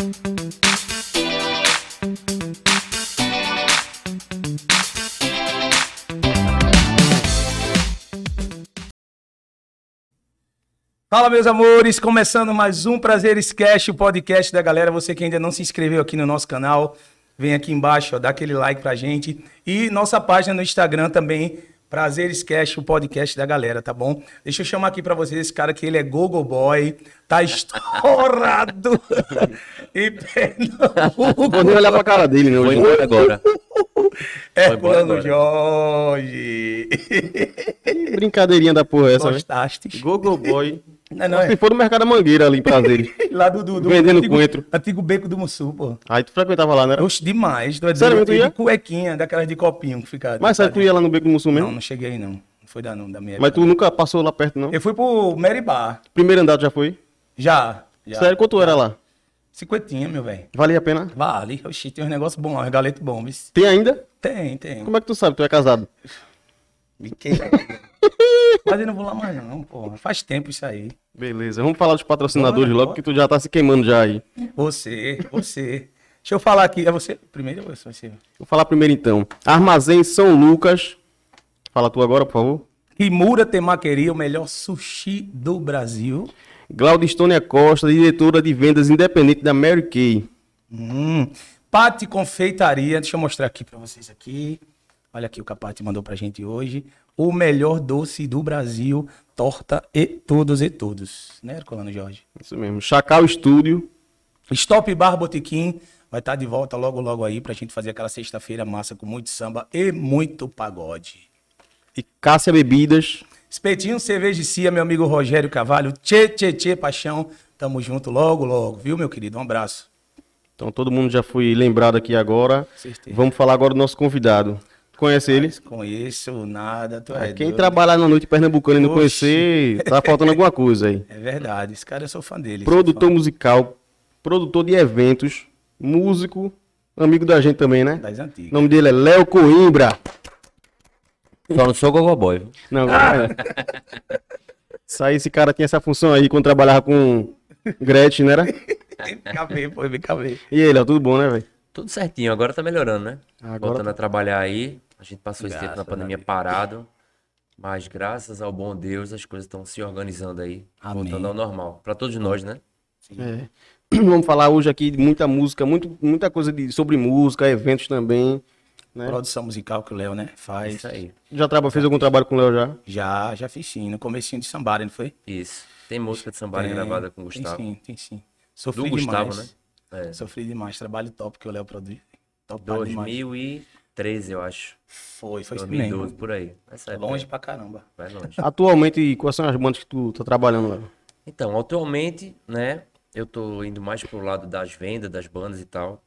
Fala, meus amores, começando mais um Prazeres Cast, o podcast da galera. Você que ainda não se inscreveu aqui no nosso canal, vem aqui embaixo, ó, dá aquele like pra gente. E nossa página no Instagram também, Prazeres Cast, o podcast da galera, tá bom? Deixa eu chamar aqui pra vocês esse cara que ele é Gogo Boy, tá estourado e Vou nem olhar pra cara dele, né? Vou embora agora. Herculano agora. Jorge. Brincadeirinha da porra essa, né? Gostaste? Gogo Boy. Não, não, Se é. for no Mercado da Mangueira ali em Prazeres. Lá do, do, do Vendendo antigo, coentro. antigo beco do Mussu, pô. Aí tu frequentava lá, né? Oxe, demais. Tu é Sério, tu ia? de cuequinha, daquelas de copinho que fica. Mas sabe tu ia lá no Beco do Mussum Não, mesmo? não cheguei não. Não foi da, não, da minha Mas época. tu nunca passou lá perto, não? Eu fui pro Bar. Primeiro andar tu já foi? Já. já. Sério, quanto era lá? Cinquentinha, meu velho. Valia a pena? Vale. Oxi, tem uns negócios bons lá, uns galetos bons. Tem ainda? Tem, tem. Como é que tu sabe? Tu é casado? Mas eu não vou lá mais não, porra. Faz tempo isso aí. Beleza, vamos falar dos patrocinadores Bora, logo, que tu já tá se queimando já aí. Você, você. Deixa eu falar aqui. É você primeiro ou você? Vou falar primeiro então. Armazém São Lucas. Fala tu agora, por favor. Rimura Temaqueria, o melhor sushi do Brasil. Glaudistônia Costa, diretora de vendas independente da Mary Kay. Hum. Pati Confeitaria, deixa eu mostrar aqui pra vocês aqui. Olha aqui o que a Pati mandou pra gente hoje. O melhor doce do Brasil, torta e todos e todos. Né, Herculano Jorge? Isso mesmo. Chacal Estúdio. Stop Bar Botequim vai estar de volta logo, logo aí pra gente fazer aquela sexta-feira massa com muito samba e muito pagode. E Cássia Bebidas. Espetinho Cerveja e Cia, meu amigo Rogério Cavalho. Tchê, tchê, tchê, paixão. Tamo junto logo, logo, viu, meu querido? Um abraço. Então todo mundo já foi lembrado aqui agora. Certeza. Vamos falar agora do nosso convidado. Conhece ele? Conheço nada, tu é Quem doido. trabalhar na noite pernambucana e não conhecer, tá faltando alguma coisa aí. É verdade, esse cara eu sou fã dele. Produtor musical, produtor de eventos, músico, amigo da gente também, né? das antigas. O nome dele é Léo Coimbra. Só não sou gogoboy. viu? Não, agora é. Isso aí, esse cara tinha essa função aí quando trabalhava com Gretchen, né? era? Acabei, pô, me acabei. E ele, ó, tudo bom, né, velho? Tudo certinho, agora tá melhorando, né? Agora Voltando tá. a trabalhar aí. A gente passou esse tempo Graças na pandemia Deus. parado. Mas graças ao bom Deus, as coisas estão se organizando aí. Amém. Voltando ao normal. Pra todos nós, né? É. Vamos falar hoje aqui de muita música, muito, muita coisa de, sobre música, eventos também. Né? Produção musical que o Léo, né, faz. Isso aí. Já traba, fez algum trabalho com o Léo já? Já, já fiz sim, no comecinho de Sambara, não foi? Isso. Tem música de sambara Tem, gravada com o Tem Gustavo. sim, tem sim. Sofri Do Gustavo, demais. né? É. Sofri demais, trabalho top que o Léo produz. Top demais. 2013, eu acho. Foi, foi isso 2012, mesmo. por aí. Essa Longe pra caramba. Vai longe. Atualmente, quais são as bandas que tu tá trabalhando, Léo? Então, atualmente, né, eu tô indo mais pro lado das vendas, das bandas e tal.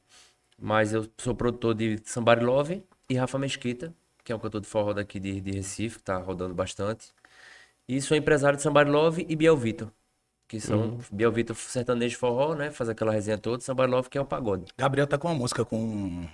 Mas eu sou produtor de Somebody Love e Rafa Mesquita, que é um cantor de forró daqui de, de Recife, que tá rodando bastante. E sou empresário de Somebody Love e Biel Vitor, que são Biel Vitor sertanejo de forró, né, faz aquela resenha toda, Somebody Love que é o pagode. Gabriel tá com uma música com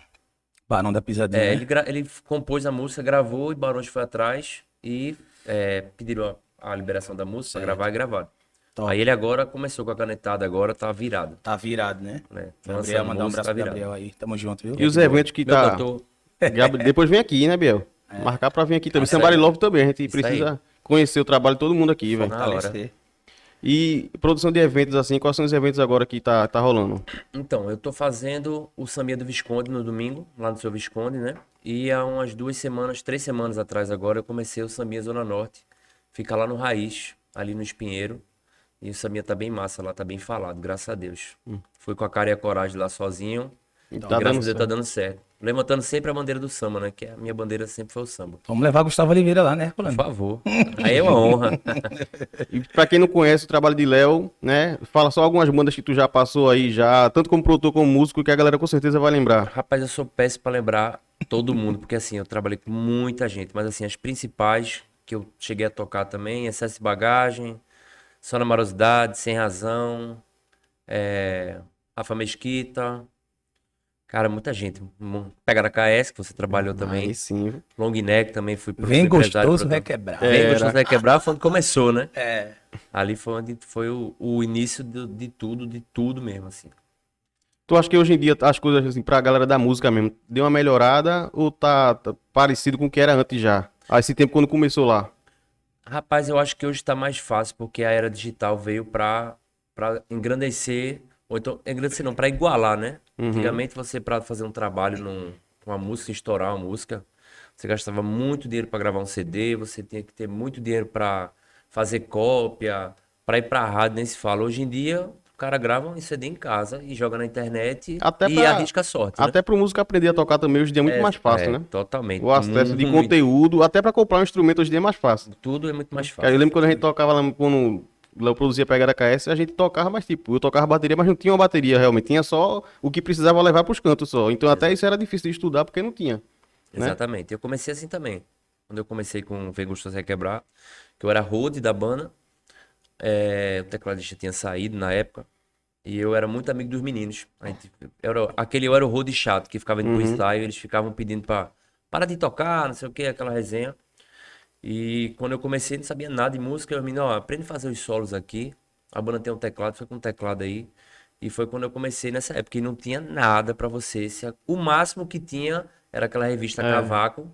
Barão da Pisadinha. É, né? ele, ele compôs a música, gravou e Barões foi atrás e é, pediram a, a liberação da música pra Certo. gravar e gravaram. Top. Aí ele agora começou com a canetada, agora tá virado. Tá virado, né? né? Gabriel, Lançando mandar um abraço tá pro. Gabriel aí. Tamo junto, viu? E os eventos que Meu tá. cantor, Depois vem aqui, né, Biel? Marcar pra vir aqui também. Aí. Love também. A gente Isso aí. precisa conhecer o trabalho de todo mundo aqui, velho. E produção de eventos assim, quais são os eventos agora que tá, tá rolando? Então, eu tô fazendo o Samia do Visconde no domingo, lá no seu Visconde, né? E há umas duas semanas, três semanas atrás agora, eu comecei o Samia Zona Norte. Fica lá no Raiz, ali no Espinheiro. E o Samia tá bem massa lá, tá bem falado, graças a Deus. Fui com a cara e a coragem lá sozinho. E E tá graças a Deus tá dando certo. Levantando sempre a bandeira do samba, né? Que a minha bandeira sempre foi o samba. Vamos levar Gustavo Oliveira lá, né, Por Herculano? favor. Aí é uma honra. E pra quem não conhece o trabalho de Léo, né? Fala só algumas bandas que tu já passou aí já, tanto como produtor como músico, que a galera com certeza vai lembrar. Rapaz, eu sou péssimo pra lembrar todo mundo, porque assim, eu trabalhei com muita gente, mas assim, as principais que eu cheguei a tocar também, excesso de bagagem, só na morosidade, sem razão, é, Rafa Mesquita, cara, muita gente. Pega na KS, que você trabalhou também, Aí sim. Long Neck também fui Vem fui empresário, gostoso, vai quebrar. Vem Era. gostoso vai quebrar foi onde começou, né? É. Ali foi onde foi o, o início do- de tudo, de tudo mesmo, assim. Tu acha que hoje em dia as coisas, assim, pra galera da música mesmo, deu uma melhorada ou tá, tá parecido com o que era antes já? A esse tempo quando começou lá? Rapaz, eu acho que hoje tá mais fácil porque a era digital veio pra, pra engrandecer, ou então, engrandecer não, pra igualar, né? Antigamente você, pra fazer um trabalho num, com uma música, estourar uma música, você gastava muito dinheiro pra gravar um CD, você tinha que ter muito dinheiro pra fazer cópia, pra ir pra rádio, nem se fala. Hoje em dia, o cara grava um CD em casa e joga na internet Até e pra- arrisca a sorte, né? Até pro músico aprender a tocar também hoje em dia é muito É, mais fácil, é, né? Totalmente. O acesso de Muito. conteúdo, até pra comprar um instrumento hoje em dia é mais fácil. Tudo é muito mais fácil. eu lembro quando a gente tocava lá, quando o Léo produzia Pegada KS, a gente tocava, mas tipo, eu tocava bateria, mas não tinha uma bateria realmente. Tinha só o que precisava levar pros cantos só. Então até isso era difícil de estudar porque não tinha. né? Exatamente. Eu comecei assim também. Quando eu comecei com Vem Gostoso é Quebrar, que eu era road da banda, é, o tecladista tinha saído na época, e eu era muito amigo dos meninos. Gente, era, aquele eu era o road chato, que ficava indo pro ensaio, eles ficavam pedindo pra parar de tocar, não sei o que, aquela resenha. E quando eu comecei, não sabia nada de música, eu me ó, aprende a fazer os solos aqui. A banda tem um teclado, foi com um teclado aí. E foi quando eu comecei nessa época, e não tinha nada pra você. O máximo que tinha era aquela revista Cavaco,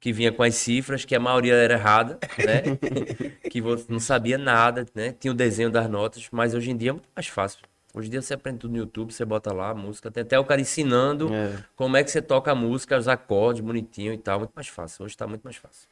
que vinha com as cifras, que a maioria era errada, né? que você não sabia nada, né? Tinha o desenho das notas, mas hoje em dia é muito mais fácil. Hoje em dia você aprende tudo no YouTube, você bota lá a música, tem até o cara ensinando É. como é que você toca a música, os acordes bonitinho e tal, muito mais fácil. Hoje tá muito mais fácil.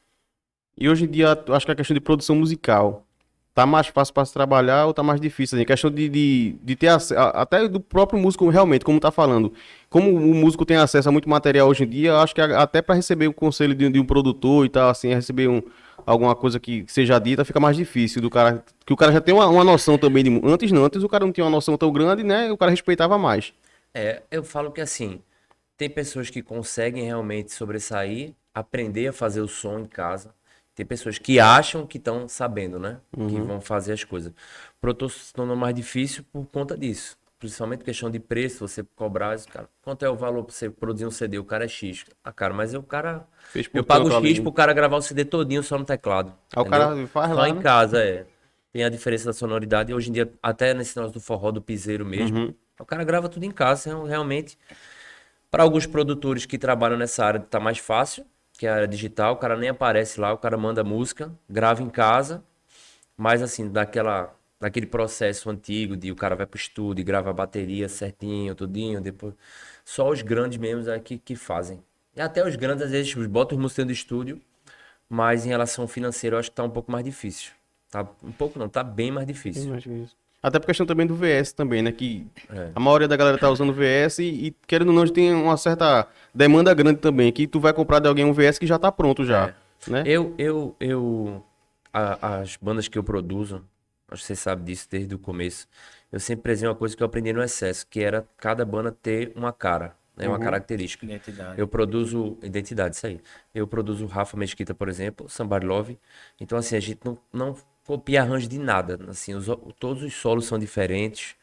E hoje em dia, acho que a questão de produção musical tá mais fácil para se trabalhar ou tá mais difícil? Assim? Questão de, de, de ter acesso, até do próprio músico realmente, como tá falando. Como o músico tem acesso a muito material hoje em dia, acho que até para receber o conselho de, de um produtor e tal, assim, receber um, alguma coisa que seja dita, fica mais difícil do cara. Que o cara já tem uma, uma noção também de. Antes não, antes o cara não tinha uma noção tão grande, né? O cara respeitava mais. É, eu falo que assim, tem pessoas que conseguem realmente sobressair, aprender a fazer o som em casa. Tem pessoas que acham que estão sabendo, né? Que vão fazer as coisas. Produtor se tornou mais difícil por conta disso. Principalmente questão de preço, você cobrar, cara, quanto é o valor pra você produzir um CD? O cara é X. Ah, cara, mas o cara. Eu pago tanto X pro cara gravar o CD todinho só no teclado. Aí o cara faz Só lá, em né? casa, é. Tem a diferença da sonoridade. Hoje em dia, até nesse negócio do forró, do piseiro mesmo, Uhum. o cara grava tudo em casa. então, Realmente, para alguns produtores que trabalham nessa área, tá mais fácil, que é a área digital. O cara nem aparece lá, o cara manda música, grava em casa. Mas assim, daquela, daquele processo antigo de o cara vai pro estúdio e grava a bateria certinho, tudinho, depois. Só os grandes mesmo é que, fazem. E até os grandes, às vezes, botam os músicos dentro do estúdio, mas em relação financeira, eu acho que tá um pouco mais difícil. Tá um pouco não, tá bem mais difícil. Até por questão também do VS também, né? Que É. a maioria da galera tá usando VS e, e, querendo ou não, tem uma certa demanda grande também. Que tu vai comprar de alguém um VS que já tá pronto já. Né? Eu, eu, eu, a- as bandas que eu produzo, acho que você sabe disso desde o começo, eu sempre prezei uma coisa que eu aprendi no excesso, que era cada banda ter uma cara, né, uma característica. Identidade. Eu produzo identidade, isso aí. Eu produzo Rafa Mesquita, por exemplo, Somebody Love. Então, assim, a gente não, não copia arranjo de nada. Assim, os- todos os solos são diferentes,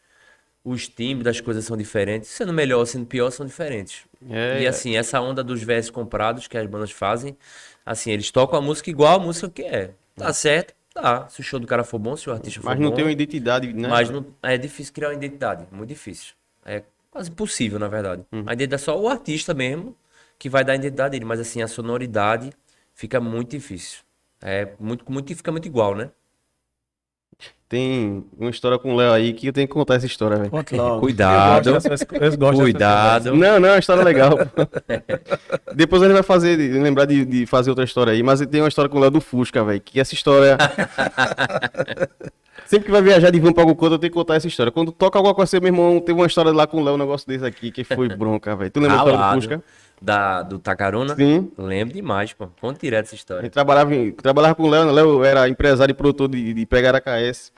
os timbres das coisas são diferentes. Sendo melhor, sendo pior, são diferentes. É, e é. assim, essa onda dos versos comprados que as bandas fazem, assim, eles tocam a música igual a música que é. Tá certo? Tá. Se o show do cara for bom, se o artista for Mas não bom. tem uma identidade, né? Mas não, é difícil criar uma identidade, muito difícil. É quase impossível, na verdade. Uhum. A identidade é só o artista mesmo que vai dar a identidade dele, mas assim, a sonoridade fica muito difícil. É muito, muito fica muito igual, né? Tem uma história com o Léo aí que eu tenho que contar essa história, velho. Cuidado. Eu gosto dessas- eu gosto Cuidado. Não, não, é uma história legal. Depois a gente vai fazer, lembrar de, de fazer outra história aí, mas tem uma história com o Léo do Fusca, velho. Que essa história. Sempre que vai viajar de van pra algum canto, eu tenho que contar essa história. Quando toca alguma coisa, meu irmão, teve uma história lá com o Léo, um negócio desse aqui, que foi bronca, velho. Tu lembra a história do. Fusca? Da, do Tacarona? Sim. Lembro demais, pô. Conta direto essa história. gente trabalhava, trabalhava com o Léo, né? Léo era empresário e produtor de, de pegar a KS.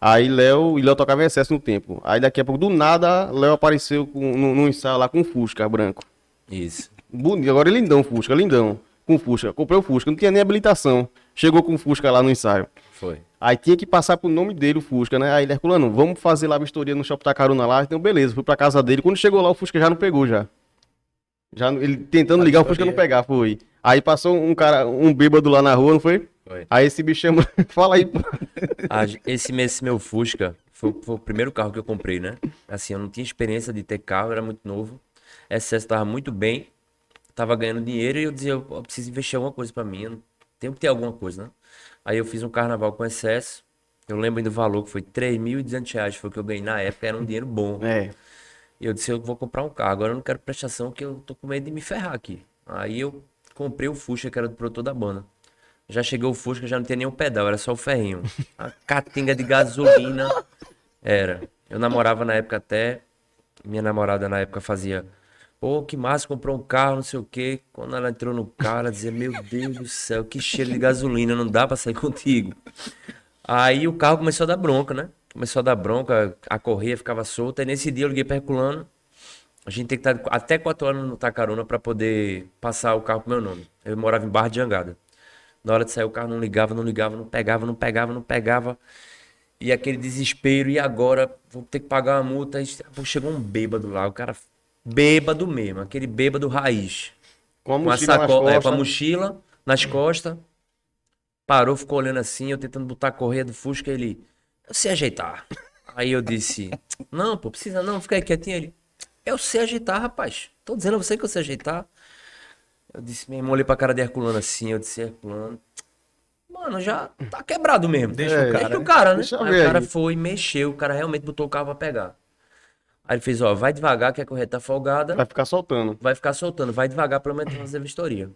Aí Léo, e Léo tocava em excesso no tempo. Aí daqui a pouco, do nada, Léo apareceu com, no, ensaio lá com um Fusca branco. Isso. Bonito, agora é lindão, Fusca, lindão. Com Fusca. Comprei o Fusca, não tinha nem habilitação. Chegou com o Fusca lá no ensaio. Foi. Aí tinha que passar pro nome dele, o Fusca, né? Aí ele, Herculano, vamos fazer lá a vistoria no Shopping Tacaruna lá. Então, beleza, fui pra casa dele. Quando chegou lá, o Fusca já não pegou, já. Já, ele tentando ligar, o Fusca não pegar, foi. Aí passou um cara, um bêbado lá na rua, não foi? Foi. Aí esse bicho chama, fala aí, pô. A- esse, esse meu Fusca Foi, foi o primeiro carro que eu comprei, né? Assim, eu não tinha experiência de ter carro, era muito novo. Excesso tava muito bem, tava ganhando dinheiro e eu dizia, eu preciso investir alguma coisa para mim, eu tenho que ter alguma coisa, né? Aí eu fiz um carnaval com excesso. Eu lembro ainda do valor, que foi 3.200 reais, foi o que eu ganhei na época, era um dinheiro bom. É. E eu disse, eu vou comprar um carro, agora eu não quero prestação, que eu tô com medo de me ferrar aqui. Aí eu comprei o Fusca, que era do produtor da banda. Já chegou o Fusca, já não tinha nenhum pedal, era só o ferrinho. A catinga de gasolina era. Eu namorava na época até, minha namorada na época fazia, pô, que massa, comprou um carro, não sei o quê. Quando ela entrou no carro, ela dizia, meu Deus do céu, que cheiro de gasolina, não dá pra sair contigo. Aí o carro começou a dar bronca, né? Começou a dar bronca, a correia ficava solta. E nesse dia eu liguei pra Herculano. A gente tem que estar até 4 horas no Tacarona pra poder passar o carro pro meu nome. Eu morava em Barra de Jangada. Na hora de sair o carro não ligava, não ligava, não pegava, não pegava, não pegava. E aquele desespero, e agora? Vou ter que pagar uma multa. Chegou um bêbado lá, o cara bêbado mesmo, aquele bêbado raiz. Com a Com a, mochila sacola, é, com a mochila nas costas. Parou, ficou olhando assim, eu tentando botar a correia do Fusca, ele, sei ajeitar. Aí eu disse, não, pô, precisa não, fica aí quietinho. Ele, eu sei ajeitar, rapaz. Tô dizendo a você que eu sei ajeitar. Eu disse, meu irmão, olhei pra cara de Herculano assim, eu disse, Herculano, mano, já tá quebrado mesmo. Deixa É, o cara. Deixa o né? cara, né? Deixa Aí o cara foi, mexeu, o cara realmente botou o carro pra pegar. Aí ele fez, ó, vai devagar que a correia tá folgada Vai ficar soltando. vai ficar soltando, vai devagar pelo menos fazer a vistoria.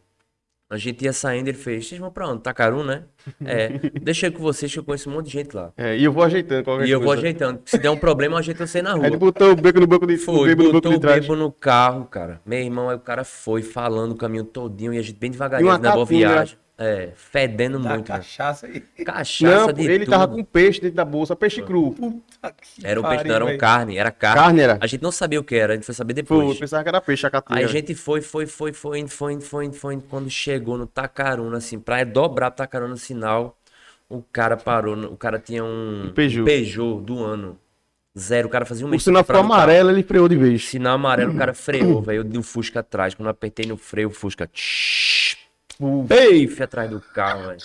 A gente ia saindo, ele fez, vocês vão pra onde? Tacaru, né? É, deixa eu com vocês que eu conheço um monte de gente lá. É, e eu vou ajeitando qualquer E eu vou coisa. ajeitando. Se der um problema, eu ajeito você na rua. ele botou o beco no banco de, o Foi, bebo no banco botou o bebo no carro, cara. Meu irmão, aí o cara foi falando o caminho todinho e a gente bem devagarinho na boa viagem. É, fedendo Da muito. né? cachaça aí. Cachaça Não, de ele tudo. tava com peixe dentro da bolsa, peixe cru. Puta que Era um peixe, não, era um carne, era carne. Carne era? A gente não sabia o que era, a gente foi saber Pô, depois. eu pensava que era peixe, a catinha. Aí a gente foi, foi, foi, foi, indo, foi, indo, foi, indo, foi, indo. Quando chegou no Tacaruna, assim, pra dobrar o Tacaruna no sinal, o cara parou. O cara tinha um Um Peugeot. Peugeot do ano. Zero. O cara fazia um O mês sinal que ficou o amarelo, ele freou de vez. Sinal amarelo, o cara freou, velho. Eu dei o Fusca atrás. Quando eu apertei no freio, o Fusca. tsh, Peife atrás do carro, velho.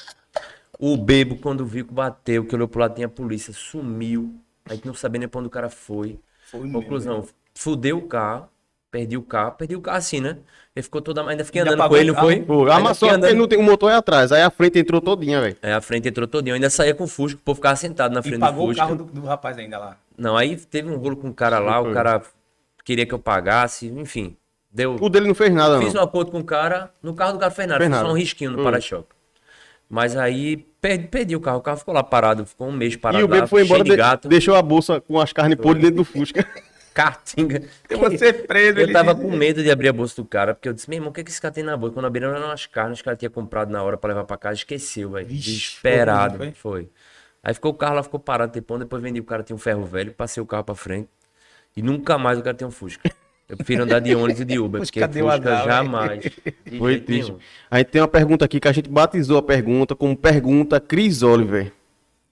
O bebo, quando viu que bateu, que olhou pro lado, tinha a polícia, sumiu. A gente não sabia nem pra onde o cara foi. Foi mesmo, Conclusão, fudeu o carro, perdi o carro, perdi o carro assim, né? Ele ficou toda. Ainda fiquei Ainda andando com ele, o não foi? Pô, amassou andando- não tem, o motor é atrás. Aí a frente entrou todinha, velho. É, a frente entrou todinho. Eu ainda saía com o Fusca, o povo ficava sentado na E frente do pagou o carro do, do rapaz ainda lá. Não, aí teve um rolo com o cara lá, o cara queria que eu pagasse, enfim. Deu. O dele não fez nada, Fiz um não. acordo com o cara, no carro do cara fez nada, Fez foi só nada. um risquinho no Hum. para-choque. Mas aí perdi, perdi o carro, o carro ficou lá parado, ficou um mês parado E o bebo foi embora, de gato, deixou a bolsa com as carnes podres dentro do Fusca. cartinga. Eu vou ser preso. Eu tava com medo de abrir a bolsa do cara, porque eu disse, meu irmão, o que, que esse cara tem na bolsa? Quando abriram eram umas carnes que ela tinha comprado na hora pra levar pra casa, esqueceu, velho. Desesperado. foi, Foi, Aí ficou o carro lá, ficou parado um tempão, depois vendi o cara, tinha um ferro velho, passei o carro pra frente. E nunca mais o cara tem um Fusca. Eu prefiro andar de ônibus e de Uber, Fusca porque deu Fusca velho. jamais. Foi triste. nenhum. A gente tem uma pergunta aqui que a gente batizou a pergunta como pergunta Cris Oliver.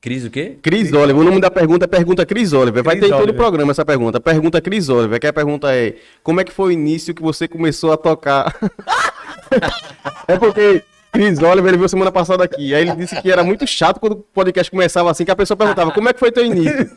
Cris o quê? Cris Oliver, o nome da pergunta é pergunta Cris Oliver. Vai Cris ter em todo o programa essa pergunta. Pergunta Cris Oliver, que a pergunta é: Como é que foi o início que você começou a tocar? é porque Cris Oliver ele veio semana passada aqui. Aí ele disse que era muito chato quando o podcast começava assim, que a pessoa perguntava: Como é que foi teu início?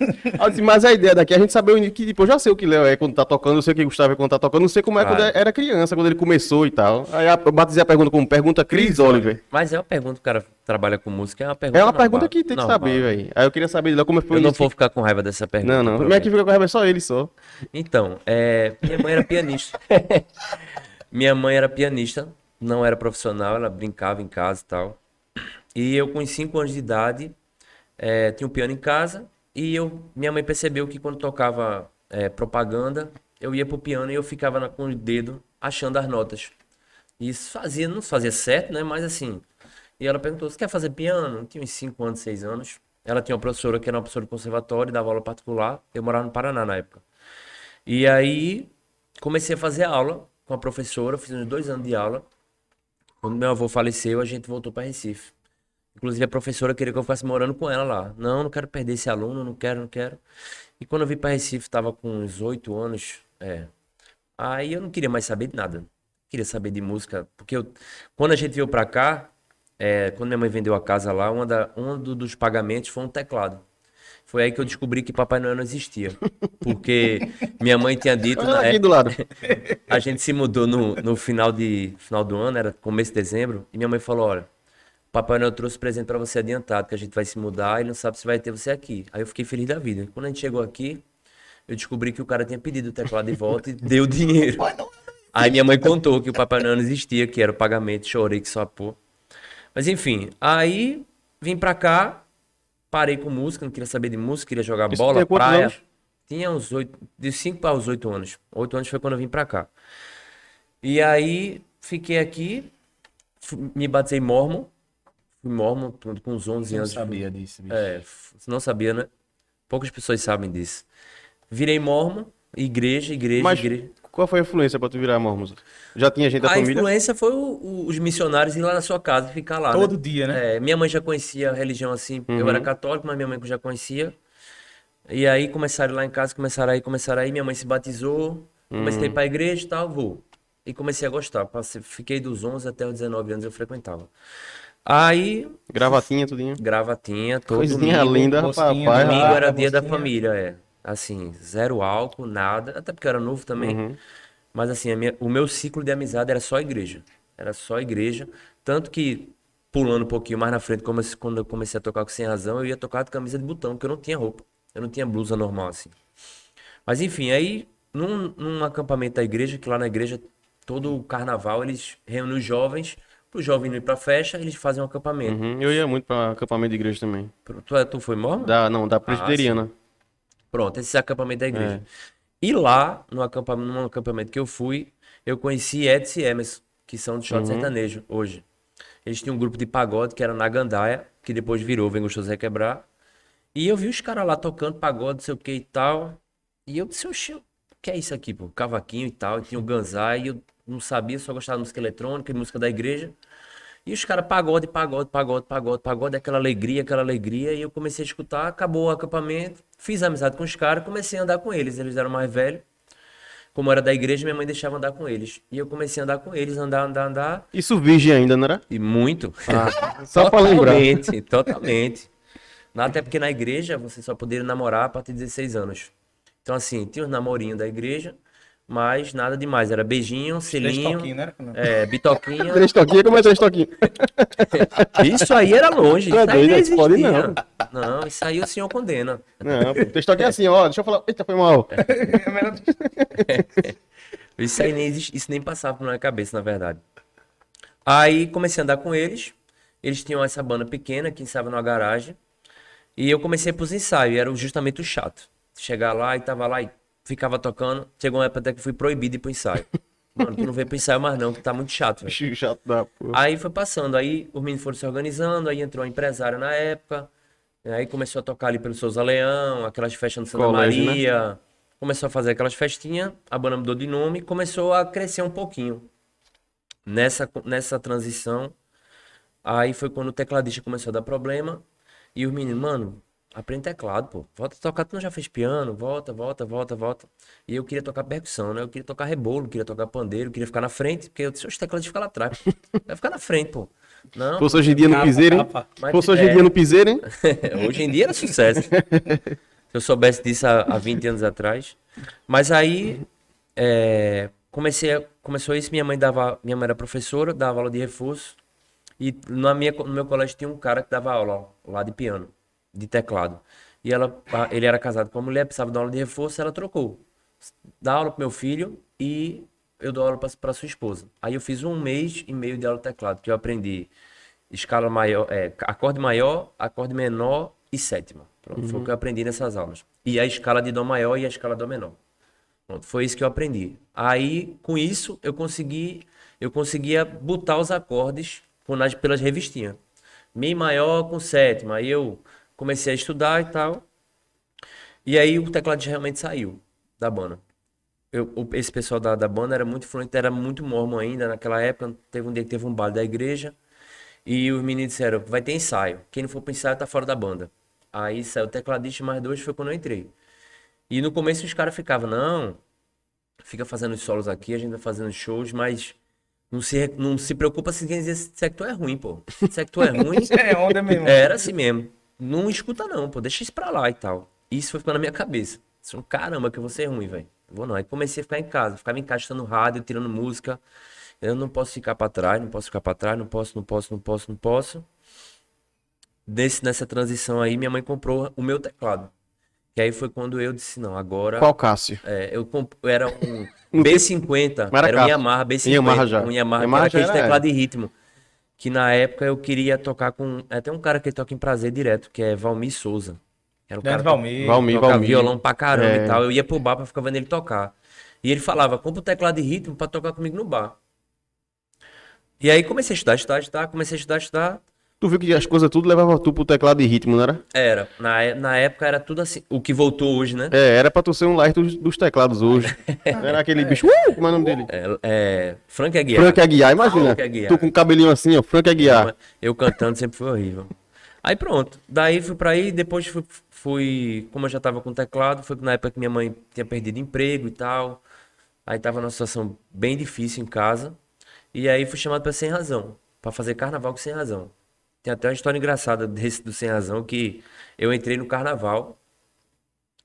Disse, mas a ideia daqui é a gente saber o início, que tipo, eu já sei o que Léo é quando tá tocando, eu sei o que Gustavo é quando tá tocando, não sei como é quando era criança, quando ele começou e tal. Aí eu batizei a pergunta como pergunta Cris Oliver. Mas é uma pergunta que o cara trabalha com música, é uma pergunta É uma normal, pergunta que tem que normal. saber, velho. Aí eu queria saber de lá como foi Eu não vou ficar com raiva dessa pergunta. Não, não. Como é que fica com raiva? É só ele só. Então, é, minha mãe era pianista. minha mãe era pianista, não era profissional, ela brincava em casa e tal. E eu, com 5 anos de idade, é, tinha um piano em casa e eu, minha mãe percebeu que quando tocava é, propaganda, eu ia pro piano e eu ficava na- com o dedo achando as notas. E isso fazia, não fazia certo, né? Mas assim. E ela perguntou: Você quer fazer piano? Eu tinha uns 5 anos, 6 anos. Ela tinha uma professora que era uma professora de conservatório, dava aula particular. Eu morava no Paraná na época. E aí comecei a fazer aula com a professora, fiz uns dois anos de aula. Quando meu avô faleceu, a gente voltou para Recife. Inclusive a professora queria que eu ficasse morando com ela lá. Não, não quero perder esse aluno, não quero, não quero. E quando eu vim para Recife, estava com uns oito anos, é. Aí eu não queria mais saber de nada. Queria saber de música, porque eu, quando a gente veio para cá, é, quando minha mãe vendeu a casa lá, uma da, um do- dos pagamentos foi um teclado. Foi aí que eu descobri que Papai Noel não existia. Porque minha mãe tinha dito. Na aqui época- do lado. a gente se mudou no, no final, de, final do ano, era começo de dezembro, e minha mãe falou: Olha, Papai Noel trouxe presente pra você adiantado, que a gente vai se mudar e não sabe se vai ter você aqui. Aí eu fiquei feliz da vida. Quando a gente chegou aqui, eu descobri que o cara tinha pedido o teclado de volta e deu o dinheiro. Aí minha mãe contou que o Papai Noel não existia, que era o pagamento, chorei que só pô. Mas enfim, aí vim pra cá, parei com música, não queria saber de música, queria jogar Isso bola, praia. anos? Tinha uns oito, de 5 para os 8 anos. 8 anos foi quando eu vim pra cá. E aí fiquei aqui, me batizei mormon. Fui mormon com uns 11 Não anos. sabia disso, bicho. É, não sabia, né? Poucas pessoas sabem disso. Virei mormon, igreja, igreja, Mas igreja. Qual foi a influência pra tu virar mormon? Já tinha gente da A família? influência foi o- o- os missionários ir lá na sua casa e ficar lá, né? Todo dia, né? É, minha mãe já conhecia a religião assim. Eu Uhum. era católico, mas minha mãe já conhecia. E aí começaram lá em casa, começaram aí, começaram aí. Minha mãe se batizou, comecei Uhum. a ir pra igreja e tal, vou. E comecei a gostar. Passei- fiquei dos 11 até os 19 anos eu frequentava. Aí, Gravatinha, tudinho. gravatinha, todo Coisinha domingo. linda, né? Domingo era dia da família, é. Assim, zero álcool, nada. Até porque eu era novo também. Uhum. Mas assim, minha- o meu ciclo de amizade era só igreja. Era só igreja. Tanto que, pulando um pouquinho mais na frente, quando eu comecei a tocar com Sem Razão, eu ia tocar de camisa de botão, porque eu não tinha roupa. Eu não tinha blusa normal, assim. Mas enfim, aí, num, num acampamento da igreja, que lá na igreja, todo o carnaval, eles reúnem os jovens, pro jovem ir pra festa, eles fazem um acampamento. Uhum. Eu ia muito pra acampamento de igreja também. Tu, tu foi mormon? Da, não, da presbiteriana. Pronto, esse é o acampamento da igreja. E lá, no acampamento, num acampamento que eu fui, eu conheci Edson e Emerson, que são do shot sertanejo hoje. Eles tinham um grupo de pagode que era na Gandaia, que depois virou Vem Gostoso Requebrar. E eu vi os caras lá tocando pagode, não sei o que e tal. E eu disse, oxi, o que é isso aqui, pô? Cavaquinho e tal. E tinha o Ganzai, e eu não sabia, só gostava de música eletrônica e música da igreja. E os caras, pagode, pagode, pagode, pagode, pagode, aquela alegria, aquela alegria. E eu comecei a escutar, acabou o acampamento, fiz amizade com os caras, comecei a andar com eles. Eles eram mais velhos. Como era da igreja, minha mãe deixava andar com eles. E eu comecei a andar com eles, andar, andar, andar. Isso virgem ainda, não era? E muito. Ah, só pra lembrar. Totalmente, totalmente. Até porque na igreja você só poderia namorar a partir de 16 anos. Então, assim, tinha os namorinhos da igreja, mas nada demais. Era beijinho, Três selinho, toquinhos, né? é, bitoquinha. Três toquinhos, como é três toquinhos? Isso aí era longe. Tu é Isso aí doido, não pode existia. Não, isso aí o senhor condena. Não, pô, três toquinhos assim, ó. Deixa eu falar. Eita, foi mal. Isso aí nem existe, isso nem passava na minha cabeça, na verdade. Aí comecei a andar com eles. Eles tinham essa banda pequena que ensaiava numa garagem. E eu comecei pros ensaios, e era justamente o chato. Chegar lá e tava lá e ficava tocando. Chegou uma época até que fui proibido de ir pro ensaio. Mano, tu não vem pro ensaio mais não, que tá muito chato, velho. Chato da porra. Aí foi passando, aí os meninos foram se organizando, aí entrou a empresária na época, aí começou a tocar ali pelo Souza Leão, aquelas festas no Santa Colégio, né? Maria, começou a fazer aquelas festinhas, a banda mudou de nome começou a crescer um pouquinho. Nessa, nessa transição, aí foi quando o tecladista começou a dar problema, e os meninos, mano, aprende teclado, pô, volta a tocar, tu não já fez piano, volta, volta, volta, volta. E eu queria tocar percussão, né? Eu queria tocar rebolo, queria tocar pandeiro, queria ficar na frente, porque eu disse, os tecladistas ficam lá atrás. Vai ficar na frente, pô. Não, Se fosse hoje em dia no piseiro, hein? fosse hoje em É. dia no piseiro, hein? Hoje em dia era sucesso. Se eu soubesse disso há, há 20 anos atrás. Mas aí é, comecei a- começou isso, minha mãe dava, minha mãe era professora, dava aula de reforço. E na minha, no meu colégio tinha um cara que dava aula ó, lá de piano, de teclado. E ela, ele era casado com uma mulher, precisava dar aula de reforço, ela trocou. Dá aula pro meu filho e eu dou aula para sua esposa. Aí eu fiz um mês e meio de aula de teclado, que eu aprendi escala maior, é, acorde maior, acorde menor e sétima. Pronto, foi o que eu aprendi nessas aulas. E a escala de dó maior e a escala de dó menor. Pronto, foi isso que eu aprendi. Aí, com isso, eu consegui, eu conseguia botar os acordes com nas, pelas revistinhas. Mi maior com sétima. Aí eu comecei a estudar e tal. E aí o tecladista realmente saiu da banda. Eu- esse pessoal da, da banda era muito influente, era muito mormon ainda naquela época. Teve um dia que teve um baile da igreja. E os meninos disseram, vai ter ensaio. Quem não for pro ensaio tá fora da banda. Aí saiu o tecladista mais dois, foi quando eu entrei. E no começo os caras ficavam, não, fica fazendo os solos aqui, a gente vai fazendo shows, mas não se, não se preocupa se quem dizer se é que tu é ruim, pô. Se é que tu é ruim, É onda mesmo. era assim mesmo. Não escuta não, pô, deixa isso pra lá e tal. Isso foi ficando na minha cabeça. Isso, é um caramba, que eu vou ser ruim, velho. Vou não. Aí comecei a ficar em casa, ficava encaixando rádio, tirando música. Eu não posso ficar pra trás, não posso ficar pra trás, não posso, não posso, não posso, não posso. Desse, nessa transição aí, minha mãe comprou o meu teclado. Que aí foi quando eu disse, não, agora... Qual Cássio? É, eu comp... era um Não tem- B50, Mas era era um. Yamaha B50, Yamaha já. um Yamaha, Yamaha que era já aquele era, teclado de ritmo. Que na época eu queria tocar com. é, Tem um cara que toca em prazer direto, que é Valmir Souza. Era o Grande cara Valmir. Valmir, toca Valmir. violão pra caramba É. e tal. Eu ia pro bar pra ficar vendo ele tocar. E ele falava, compra o teclado de ritmo pra tocar comigo no bar. E aí comecei a estudar, estudar, estudar, comecei a estudar, estudar. Tu viu que as coisas tudo levava tu pro teclado de ritmo, não era? Era. Na, é- na época era tudo assim. O que voltou hoje, né? É, era pra tu ser um light dos, dos teclados hoje. Era aquele bicho, uh, como é o nome dele? É, é, Frank Aguiar. Frank Aguiar, imagina. Frank Aguiar. Tu com o cabelinho assim, ó, Frank Aguiar. Eu cantando sempre foi horrível. Aí pronto. Daí fui pra aí, depois fui, fui- como eu já tava com teclado, foi na época que minha mãe tinha perdido emprego e tal. Aí tava numa situação bem difícil em casa. E aí fui chamado pra Sem Razão, pra fazer carnaval com Sem Razão. Tem até uma história engraçada desse do Sem Razão que eu entrei no carnaval.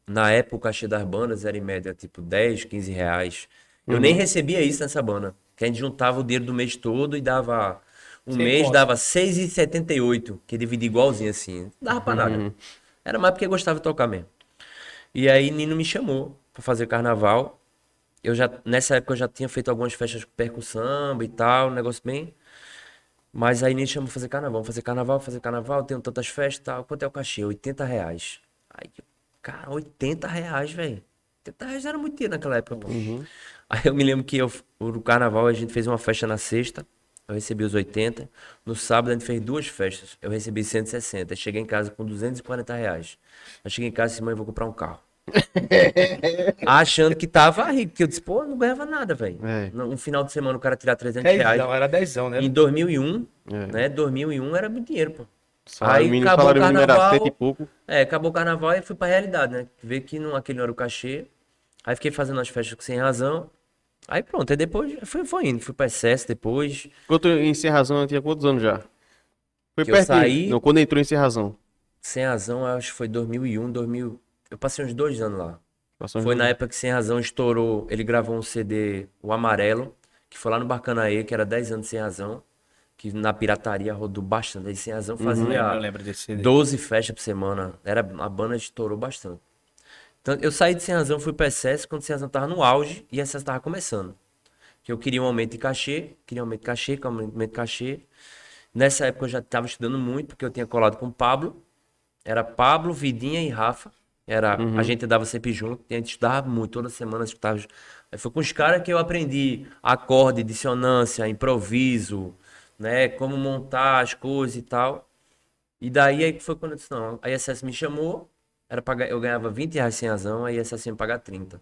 Na época o cachê das bandas era em média tipo 10, 15 reais. Eu nem recebia isso nessa banda. Que a gente juntava o dinheiro do mês todo e dava. Um Sem mês conta. dava 6,78, que dividia igualzinho assim. Não dava pra nada. Era mais porque gostava de tocar mesmo. E aí Nino me chamou pra fazer carnaval. Eu já, nessa época eu já tinha feito algumas festas com percussão e tal, um negócio bem. Mas aí chamou pra fazer carnaval. Vamos fazer carnaval, fazer carnaval, tenho tantas festas e tal. Quanto é o cachê? 80 reais. Aí, eu, cara, 80 reais, velho. 80 reais era muito dinheiro naquela época, pô. Aí eu me lembro que eu, no carnaval a gente fez uma festa na sexta. Eu recebi os 80. No sábado a gente fez duas festas. Eu recebi 160. Aí Cheguei em casa com 240 reais. Aí cheguei em casa e disse, mãe, eu vou comprar um carro. Achando que tava rico. Que eu disse, pô, eu não ganhava nada, velho. É. Um final de semana o cara tirar 300 reais. Dezão, era dezão, né? Em 2001, É. né? 2001 era muito dinheiro, pô. Salário Aí mínimo, acabou o era carnaval. cento e pouco. É, acabou o carnaval e fui pra realidade, né? Ver que não, aquele não era o cachê. Aí fiquei fazendo as festas sem razão. Aí pronto, aí depois foi, foi indo. Fui pra excesso depois. Quando eu- em Sem Razão eu tinha quantos anos já? Foi Que eu pertinho. saí- Não, quando entrou em Sem Razão. Sem razão, eu acho que foi 2001, 2000. Eu passei uns dois anos lá. Passou Foi na dois- época que Sem Razão estourou. Ele gravou um CD, o Amarelo, que foi lá no Bacanaê, que era 10 anos sem razão. Que na pirataria rodou bastante. Aí Sem Razão Eu fazia lembro, eu lembro desse CD. 12 festas por semana. Era, a banda estourou bastante. Então, eu saí de Sem Razão, fui pra Excesso, quando Sem Razão tava no auge e Excesso tava começando. Que eu queria um aumento de cachê, queria um aumento de cachê, que aumento de cachê. Nessa época eu já tava estudando muito, porque eu tinha colado com o Pablo. Era Pablo, Vidinha e Rafa. Era, A gente andava sempre junto, a gente estudava muito, toda semana estudava. Aí foi com os caras que eu aprendi acorde, dissonância, improviso, né? Como montar as coisas e tal. E daí aí foi quando eu disse, não, a ISS me chamou, era pra, eu ganhava 20 reais sem razão, a ISS ia me pagar 30.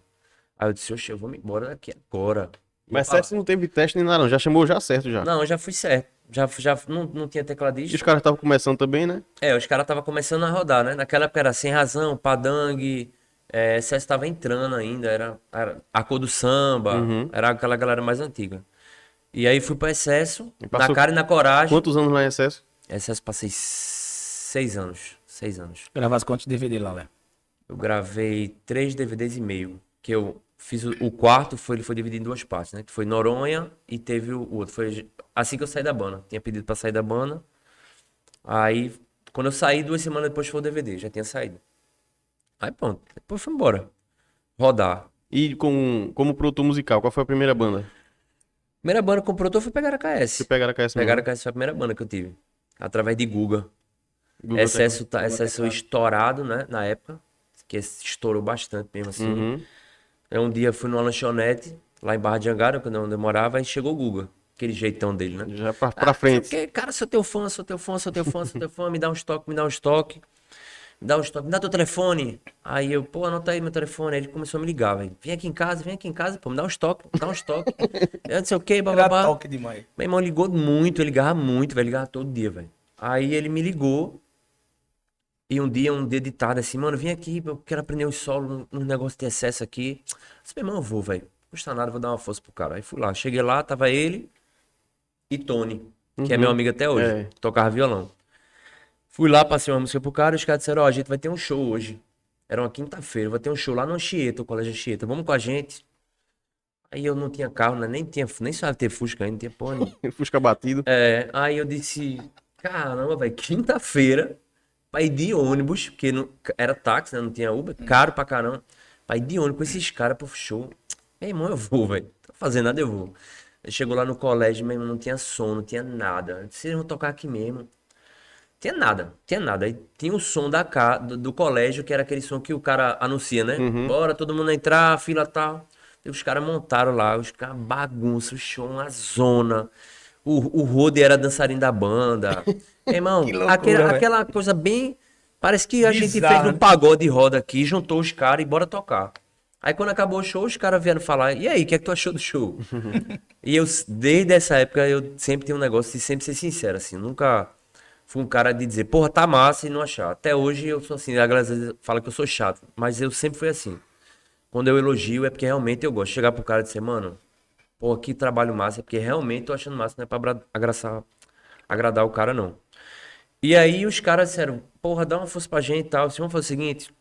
Aí eu disse, oxe, eu vou me embora daqui agora. Mas certo não teve teste nem nada, não. Já chamou já certo já. Não, eu já fui certo. Já, já não, não tinha E tecladista. os caras estavam começando também, né? É, os caras estavam começando a rodar, né? Naquela época era Sem Razão, Padangue, é, SS tava entrando ainda, era, era a cor do samba, Uhum. era aquela galera mais antiga. E aí fui pro Excesso, E na cara e na coragem. Quantos anos lá em excesso? Excesso passei seis anos, seis anos. Gravasse quantos DVD lá, Léo? Eu gravei três DVDs e meio, que eu fiz o, o quarto, foi, ele foi dividido em duas partes, né? Que foi Noronha e teve o, o outro. Foi assim que eu saí da banda. Tinha pedido pra sair da banda. Aí, quando eu saí, duas semanas depois foi o DVD, já tinha saído. Aí pronto, depois fui embora. Rodar. E com, como produtor musical, qual foi a primeira banda? Primeira banda que eu produtor foi pegar a KS. Você pegaram a KS Pegar a KS foi a primeira banda que eu tive. Através de Guga. Google Excesso, tá, excesso estourado, né? Na época. Que estourou bastante mesmo assim. Uhum. Aí um dia eu fui numa lanchonete, lá em Barra de Angara, quando eu morava, e chegou o Guga. Aquele jeitão dele, né? Já pra, pra frente. Porque, cara, sou teu fã, sou teu fã, sou teu fã, sou teu fã, me dá um estoque, me dá um estoque. Me dá um estoque, me dá teu telefone. Aí eu, pô, anota aí meu telefone. Aí ele começou a me ligar, velho. Vem aqui em casa, vem aqui em casa, pô, me dá um estoque, me dá um estoque. eu não sei o Era bababá. toque demais. Meu irmão ligou muito, ele ligava muito, velho, ligava todo dia, velho. Aí ele me ligou. E um dia, um dia de tarde, assim, mano, vem aqui, eu quero aprender um solo, um negócio de excesso aqui. Eu disse, meu irmão, eu vou, velho. Não custa nada, vou dar uma força pro cara. Aí fui lá, cheguei lá, tava ele e Tony, que é meu amigo até hoje. É. Tocava violão. Fui lá, passei uma música pro cara, e os caras disseram, ó, a gente vai ter um show hoje. Era uma quinta-feira, vai ter um show lá no Anchieta, o Colégio Anchieta. Vamos com a gente. Aí eu não tinha carro, né? nem tinha, nem sabia ter Fusca ainda, não tinha nenhuma. Fusca batido. É, aí eu disse, caramba, velho, quinta-feira, pra ir de ônibus, porque não, era táxi, né? Não tinha Uber, caro pra caramba. Pra ir de ônibus com esses caras pro show. Meu irmão, eu vou, velho. Não tô fazendo nada, eu vou. Chegou lá no colégio, meu irmão, não tinha som, não tinha nada. Eu disse, Vocês vão tocar aqui mesmo. Tinha nada, tinha nada. Aí tinha o som da ca... do, do colégio, que era aquele som que o cara anuncia, né? Bora, todo mundo entrar, fila tal. E os caras montaram lá, os caras bagunça, o show, uma zona. O, o Rode era dançarino da banda. Irmão, loucura, aquela, aquela coisa bem. Parece que a gente Bizarro, fez um né? pagode roda aqui, juntou os caras e bora tocar. Aí quando acabou o show, os caras vieram falar, e aí, o que é que tu achou do show? e eu, desde essa época, eu sempre tenho um negócio de sempre ser sincero, assim, nunca fui um cara de dizer, porra, tá massa e não achar. Até hoje eu sou assim, a galera às vezes fala que eu sou chato, mas eu sempre fui assim. Quando eu elogio é porque realmente eu gosto. Chegar pro cara e dizer, mano, pô, que trabalho massa, é porque realmente tô achando massa, não é pra agradar o cara, não. E aí os caras disseram, porra, dá uma força pra gente e tal. Se vamos fazer o seguinte,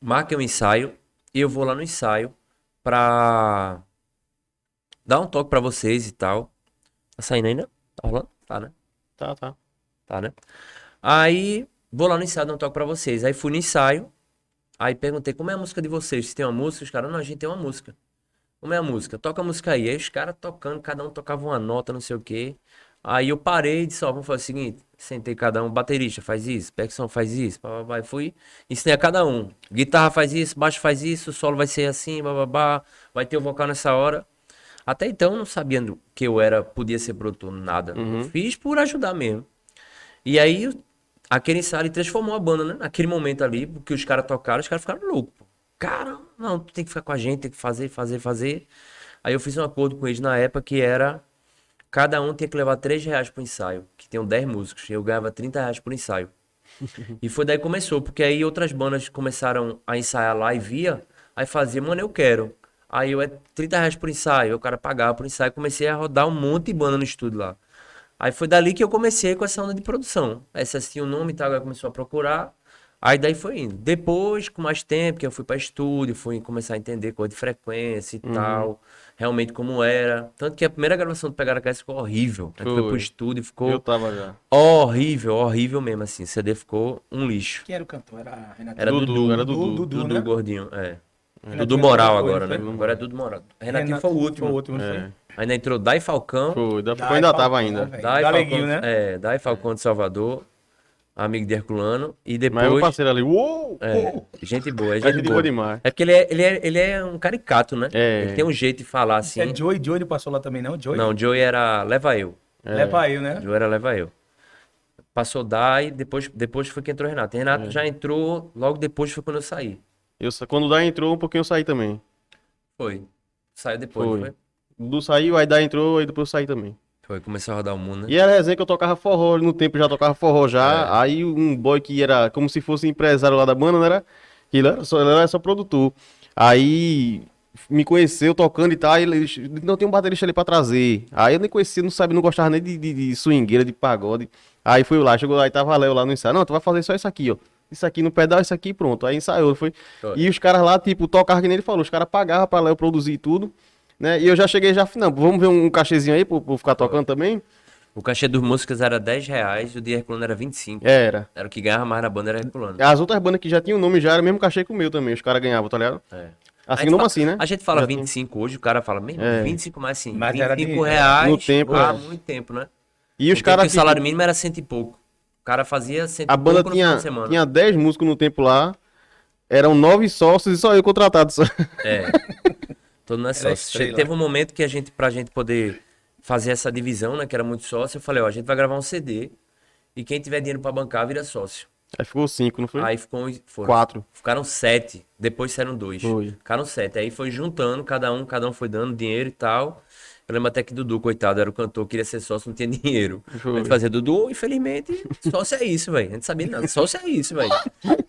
marque um ensaio e eu vou lá no ensaio pra dar um toque pra vocês e tal. Tá saindo ainda? Tá rolando? Tá, né? Tá, tá. Tá, né? Aí, vou lá no ensaio dar um toque pra vocês. Aí fui no ensaio, aí perguntei, como é a música de vocês? Se tem uma música? Os caras, não, a gente tem uma música. Como é a música? Toca a música aí. Aí os caras tocando, cada um tocava uma nota, não sei o quê. Aí eu parei e disse, ó, vamos fazer o seguinte. Sentei cada um, baterista faz isso, percussão faz isso, bababá. E fui, ensinei a cada um. Guitarra faz isso, baixo faz isso, solo vai ser assim, bababá. Vai ter o vocal nessa hora. Até então não sabia que eu era, podia ser produtor, nada. Eu fiz por ajudar mesmo. E aí, aquele ensaio transformou a banda, né? Naquele momento ali, porque os caras tocaram, os caras ficaram loucos. Cara, não, tu tem que ficar com a gente, tem que fazer, fazer, fazer. Aí eu fiz um acordo com eles na época que era. Cada um tinha que levar 3 reais pro ensaio, que tinham 10 músicos. E eu ganhava 30 reais por ensaio. e foi daí que começou, porque aí outras bandas começaram a ensaiar lá e via, aí fazia, mano, eu quero. Aí eu é 30 reais por ensaio, o cara pagava por ensaio, comecei a rodar um monte de banda no estúdio lá. Aí foi dali que eu comecei com essa onda de produção. Aí você assistia o nome e tal, começou a procurar. Aí daí foi indo. Depois, com mais tempo, que eu fui para estúdio, fui começar a entender coisa de frequência e tal, realmente como era. Tanto que a primeira gravação do Pegar a Cast ficou horrível. A gente foi pro estúdio e ficou Eu tava já. horrível, horrível mesmo, assim. O CD ficou um lixo. Quem era o cantor? Era Renato. Era Dudu, Dudu. era Dudu. Dudu, Dudu né? Gordinho, é. Dudu Moral foi, agora, foi? né? Agora é Dudu Moral. Renatinho Renato foi o último. Foi o último? É. Ainda entrou Dai Falcão. Foi, da Dai eu ainda tava Falcão, ainda. Dai Galeguinho, Falcão, né? É, Dai Falcão de Salvador, amigo de Herculano. E Mas o depois. parceiro ali, uou! É, gente boa, é É gente gente boa. boa demais. É porque ele é, ele, é, ele é um caricato, né? É. Ele tem um jeito de falar assim. É Joey, Joey não passou lá também, não? Joey? Não, o Joey era Leva Eu. Leva eu, né? Joey era Leva Eu. Passou Dai, depois, depois foi que entrou o Renato. Renato É. já entrou, logo depois foi quando eu saí. Eu, quando o Dai entrou, um pouquinho eu saí também. Foi. Saiu depois, Foi. foi? Foi. O Du saiu, aí Dai entrou, aí depois eu saí também. Foi, começou a rodar o mundo, né? E era resenha que eu tocava forró, no tempo já tocava forró já. É. Aí um boy que era como se fosse empresário lá da banda, não era? Ele era só, ele era só produtor. Aí me conheceu tocando e tal, aí ele não tem um baterista ali pra trazer. Aí eu nem conhecia, não sabia, não gostava nem de, de, de swingueira, de pagode. Aí fui lá, chegou lá e tava Léo lá no ensaio. Não, tu vai fazer só isso aqui, ó. Isso aqui no pedal, isso aqui, pronto. Aí ensaiou, foi. Foi. E os caras lá, tipo, tocavam que nem ele falou, os caras pagavam pra Léo produzir e tudo. Né? E eu já cheguei já, não, vamos ver um cachezinho aí pra, pra ficar tocando também? O cachê dos músicos era 10 reais e o de Herculano era 25. Era. Era o que ganhava mais na banda, era Herculano. As outras bandas que já tinham nome já era mesmo cachê que o meu também, os caras ganhavam, tá ligado? É. Assim, não assim, né? A gente fala Já tem. 25 hoje, o cara fala, mesmo, É. 25 mais assim, Mas 25 era de- reais No tempo, há é. muito tempo, né? E os caras, o salário mínimo era cento e pouco. O cara fazia cento a e banda tinha, de semana. tinha 10 músicos no tempo lá, eram nove sócios e só eu contratado. Só. É. Todo não é sócio. estrela. Teve um momento que a gente, pra gente poder fazer essa divisão, né, que era muito sócio, eu falei, ó, a gente vai gravar um CD e quem tiver dinheiro pra bancar vira sócio. Aí ficou cinco, não foi? Aí ficou, foram, Quatro. Ficaram sete. Depois saíram dois. Foi. Ficaram sete. Aí foi juntando, cada um, cada um foi dando dinheiro e tal. Eu lembro até que Dudu, coitado, era o cantor, queria ser sócio, não tinha dinheiro. Foi. A gente fazia, Dudu, infelizmente, sócio é isso, velho. A gente sabia nada. Sócio é isso, velho.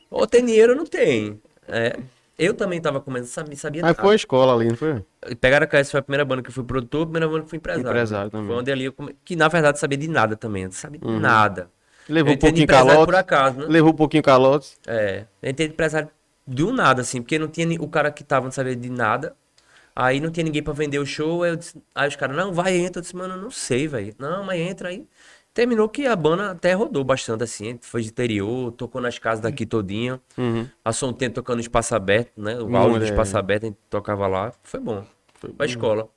Ou tem dinheiro ou não tem. É. Eu também tava começando, sabia, sabia nada. foi a escola ali, não foi? Pegaram a KS foi a primeira banda que eu fui produtor, a primeira banda que eu fui empresário. Empresário também. Foi onde ali eu come... Que na verdade sabia de nada também. Não sabia de Uhum. nada. Levou um pouquinho calote. por acaso, né? Levou um pouquinho calote. É, eu entrei de empresário do nada, assim, porque não tinha o cara que tava não sabia de nada. Aí não tinha ninguém pra vender o show. Aí, eu disse- aí os caras, não, vai, entra. Eu disse, mano, eu não sei, velho. Não, mas entra aí. Terminou que a banda até rodou bastante, assim. Foi de interior, tocou nas casas daqui todinha. Uhum. Passou um tempo tocando no espaço aberto, né? O aula do espaço aberto, a gente tocava lá. Foi bom. Foi pra escola.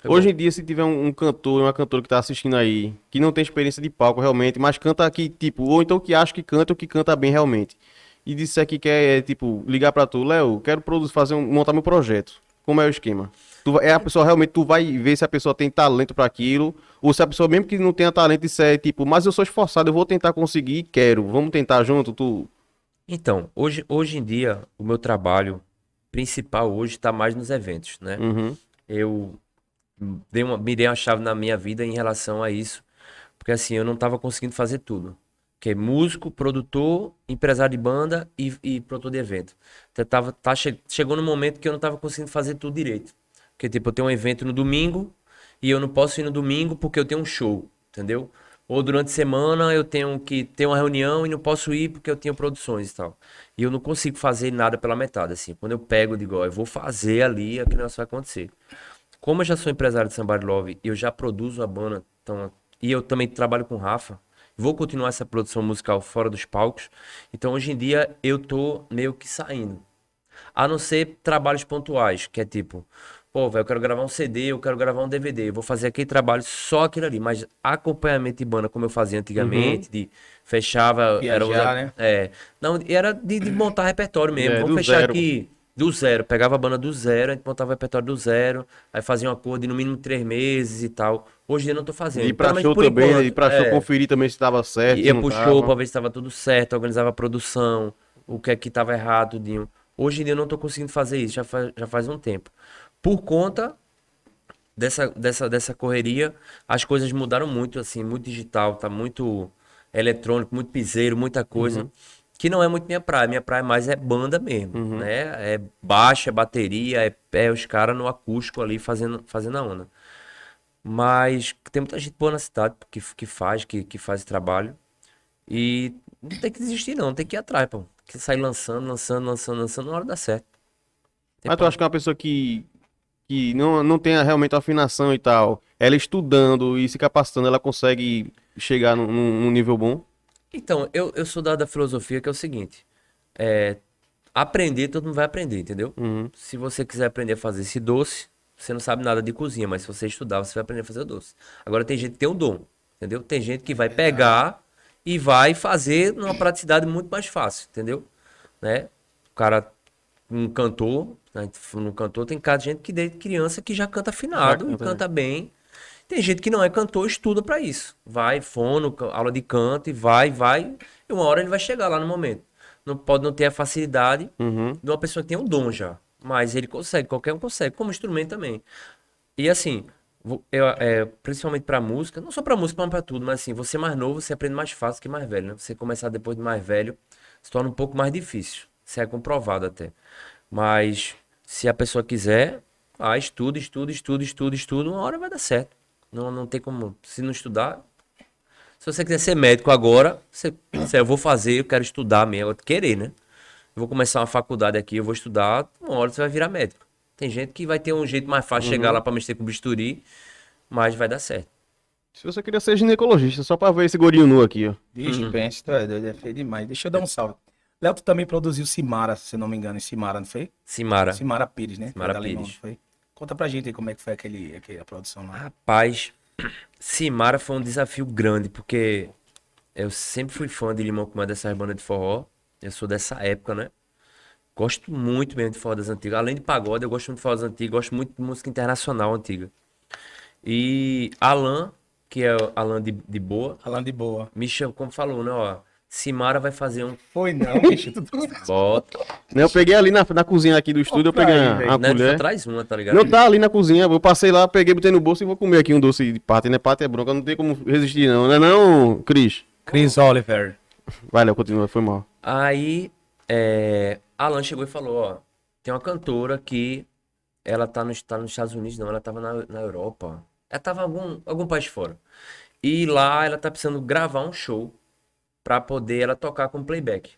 Foi Hoje bom. em dia, se tiver um, um cantor, uma cantora que tá assistindo aí, que não tem experiência de palco realmente, mas canta aqui, tipo, ou então que acha que canta ou que canta bem realmente. E disser que quer, tipo, ligar pra tu, Léo, quero produzir, fazer um, montar meu projeto. Como é o esquema? Tu, é a pessoa realmente, tu vai ver se a pessoa tem talento pra aquilo, ou se a pessoa, mesmo que não tenha talento, disser, tipo, mas eu sou esforçado, eu vou tentar conseguir, quero, vamos tentar junto, tu. Então, hoje, hoje em dia, o meu trabalho principal hoje tá mais nos eventos, né? Uhum. eu dei uma, me dei uma chave na minha vida em relação a isso. Porque assim, eu não estava conseguindo fazer tudo. Que é músico, produtor, empresário de banda e, e produtor de evento. Então, tava, tá, che- chegou no momento que eu não estava conseguindo fazer tudo direito. Porque, tipo, eu tenho um evento no domingo e eu não posso ir no domingo porque eu tenho um show, entendeu? Ou durante a semana eu tenho que ter uma reunião e não posso ir porque eu tenho produções e tal. E eu não consigo fazer nada pela metade, assim. Quando eu pego, eu digo, ó, eu vou fazer ali, aquele negócio vai acontecer. Como eu já sou empresário de Somebody Love e eu já produzo a banda, então, e eu também trabalho com o Rafa, vou continuar essa produção musical fora dos palcos. Então, hoje em dia, eu tô meio que saindo. A não ser trabalhos pontuais, que é tipo, pô, velho, eu quero gravar um CD, eu quero gravar um DVD, eu vou fazer aquele trabalho só aquele ali, mas acompanhamento de banda como eu fazia antigamente, de fechava, era Viajar, usa- né? é, não, era de, de montar repertório mesmo. É, Vamos fechar zero. aqui do zero, pegava a banda do zero, a gente montava o repertório do zero, aí fazia um acordo de no mínimo três meses e tal. Hoje em dia eu não tô fazendo. E pra show também, enquanto. e pra show É. conferir também se tava certo. Ia pro tava. show pra ver se estava tudo certo, organizava a produção, o que é que tava errado, tudinho. Hoje em dia eu não tô conseguindo fazer isso, já faz, já faz um tempo. Por conta dessa, dessa, dessa correria, as coisas mudaram muito, assim, muito digital, tá muito eletrônico, muito piseiro, muita coisa. Que não é muito minha praia. Minha praia mais é banda mesmo, né? É baixo, é bateria, é, é os caras no acústico ali fazendo, fazendo a onda. Mas tem muita gente boa na cidade que, que faz, que, que faz esse trabalho. E não tem que desistir, não. Tem que ir atrás, pô. Tem que sair lançando, lançando, lançando, lançando, na hora dá certo. Tem Mas tu acha que é uma pessoa que, que não, não tenha realmente afinação e tal, ela estudando e se capacitando, ela consegue chegar num, num- nível bom? Então, eu, eu sou da, da filosofia que é o seguinte: é, aprender, todo mundo vai aprender, entendeu? Uhum. Se você quiser aprender a fazer esse doce, você não sabe nada de cozinha, mas se você estudar, você vai aprender a fazer o doce. Agora, tem gente que tem o dom, entendeu? Tem gente que vai pegar e vai fazer numa praticidade muito mais fácil, entendeu? Né? O cara, um cantor, né? um cantor, tem cada gente que desde criança que já canta afinado Já e canta, canta bem. Tem gente que não é cantor, estuda pra isso. Vai, fono, aula de canto e vai, vai. E uma hora ele vai chegar lá no momento. Não pode não ter a facilidade Uhum. de uma pessoa que tem um dom já. Mas ele consegue, qualquer um consegue, como instrumento também. E assim, eu, é, principalmente pra música, não só pra música, mas pra tudo, mas assim, você mais novo, você aprende mais fácil que mais velho, né? Você começar depois de mais velho, se torna um pouco mais difícil. Isso é comprovado até. Mas se a pessoa quiser, ah, estuda, estuda, estuda, estuda, estuda, uma hora vai dar certo. Não, não tem como, se não estudar, se você quiser ser médico agora, você, você, eu vou fazer, eu quero estudar mesmo, eu querer, né? Eu vou começar uma faculdade aqui, eu vou estudar, uma hora você vai virar médico. Tem gente que vai ter um jeito mais fácil de chegar lá pra mexer com bisturi, mas vai dar certo. Se você queria ser ginecologista, só pra ver esse gorinho nu aqui, ó. Vixe, Uhum. tu é doido, é feio demais. Deixa eu dar um salve. Léo, tu também produziu Simara, se não me engano, em Simara, não foi? Simara. Simara Pires, né? Simara Limão, Pires. não foi? Conta pra gente aí como é que foi aquele, aquele, a produção lá. Rapaz, Simara foi um desafio grande, porque eu sempre fui fã de Limão com uma dessas bandas de forró. Eu sou dessa época, né? Gosto muito mesmo de forró das antigas. Além de pagode, eu gosto muito de forró das antigas, gosto muito de música internacional antiga. E Alan, que é Alan de, de Boa, Falando de boa. me chamou, como falou, né? Ó, Simara vai fazer um. Foi não, bicho. Tu... Bota. Eu peguei ali na, na cozinha aqui do estúdio, eu pra peguei aí, uma, uma Né? Só colher. traz uma, tá ligado? Não tá ali na cozinha, eu passei lá, peguei, botei no bolso e vou comer aqui um doce de pata, né? Pata é bronca, não tem como resistir não, né não, Cris? Chris Oliver. Valeu, continua, foi mal. Aí, é, Alan chegou e falou, ó, tem uma cantora que ela tá, nos tá nos Estados Unidos, não, ela tava na, na Europa. Ela tava em algum, algum país fora. E lá ela tá precisando gravar um show pra poder ela tocar com playback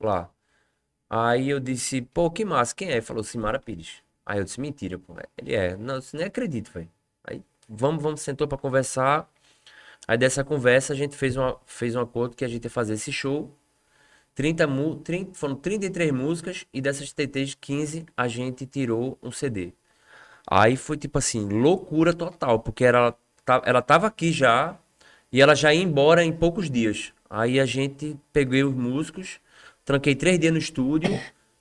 lá. Aí eu disse, pô, que massa, quem é? Ele falou, Simara Pires. Aí eu disse, mentira, pô. Ele é, não, eu nem acredito, velho. Aí, vamos, vamos, sentou pra conversar. Aí dessa conversa a gente fez, uma, fez um acordo que a gente ia fazer esse show. 30, mu- 30, foram 33 músicas e dessas TTs 15 a gente tirou um CD. Aí foi tipo assim, loucura total, porque ela, ela tava aqui já e ela já ia embora em poucos dias. Aí a gente peguei os músicos, tranquei três dias no estúdio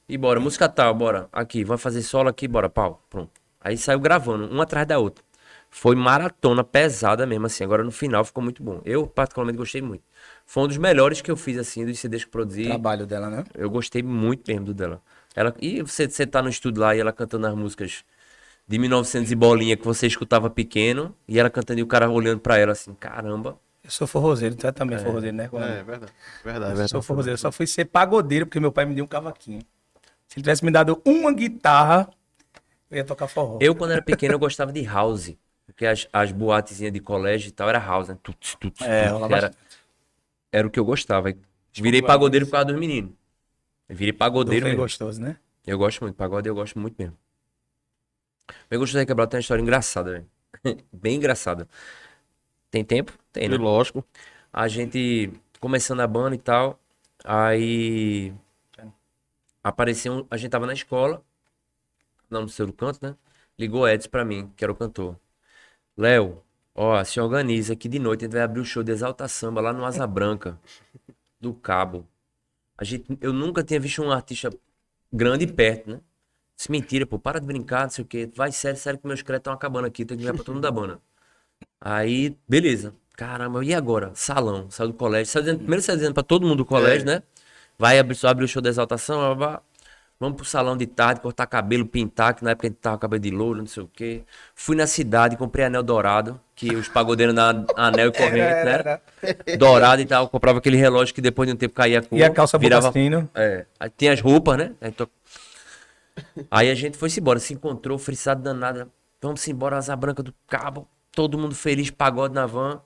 e bora, música tal, bora, aqui, vai fazer solo aqui, bora, pau, pronto. Aí saiu gravando, uma atrás da outra. Foi maratona pesada mesmo, assim. Agora no final ficou muito bom. Eu, particularmente, gostei muito. Foi um dos melhores que eu fiz, assim, dos CDs que produzi. Trabalho dela, né? Eu gostei muito mesmo do dela. Ela, e você, você tá no estúdio lá e ela cantando as músicas de 1900 e bolinha que você escutava pequeno, e ela cantando e o cara olhando pra ela assim, caramba. Eu sou forrozeiro, tu é também forrozeiro, né? É, verdade. Verdade. Eu sou forrozeiro, eu só fui ser pagodeiro porque meu pai me deu um cavaquinho. Se ele tivesse me dado uma guitarra, eu ia tocar forró. Eu, quando era pequeno, eu gostava de house. Porque as, as boatezinhas de colégio e tal era house, né? Tuts, tuts, É, tuts. era, era o que eu gostava. Virei pagodeiro por causa dos meninos. Eu virei pagodeiro Foi mesmo. gostoso, né? Eu gosto muito, pagode eu gosto muito mesmo. Bem gostoso de quebrar tem uma história engraçada, velho. Bem engraçada. Tem tempo? Tem, né? Lógico. A gente começando a banda e tal, aí apareceu, um- a gente tava na escola, não no seu canto, né? Ligou o Edson pra mim, que era o cantor. Léo, ó, se organiza aqui de noite, a gente vai abrir o show de Exalta Samba lá no Asa Branca, do Cabo. A gente, eu nunca tinha visto um artista grande perto, né? Disse, mentira, pô, para de brincar, não sei o quê. Vai sério, sério que meus créditos estão acabando aqui, tem que ligar pra todo mundo da banda. Aí, beleza. Caramba, e agora? Salão, saiu do colégio. Saiu dizendo, primeiro saiu dizendo pra todo mundo do colégio, né? Vai abrir, só abrir o show da exaltação, blá, blá, vamos pro salão de tarde, cortar cabelo, pintar, que na época a gente tava com cabelo de louro, não sei o quê. Fui na cidade, comprei anel dourado, que os pagodeiros dão anel e corrente, né? Dourado e tal. Comprava aquele relógio que depois de um tempo caía a cor. E a calça virava, é. Aí tem as roupas, né? Aí, to- Aí a gente foi-se embora, se encontrou, frisado danado. Vamos embora, Asa Branca do Cabo. Todo mundo feliz, pagode na van.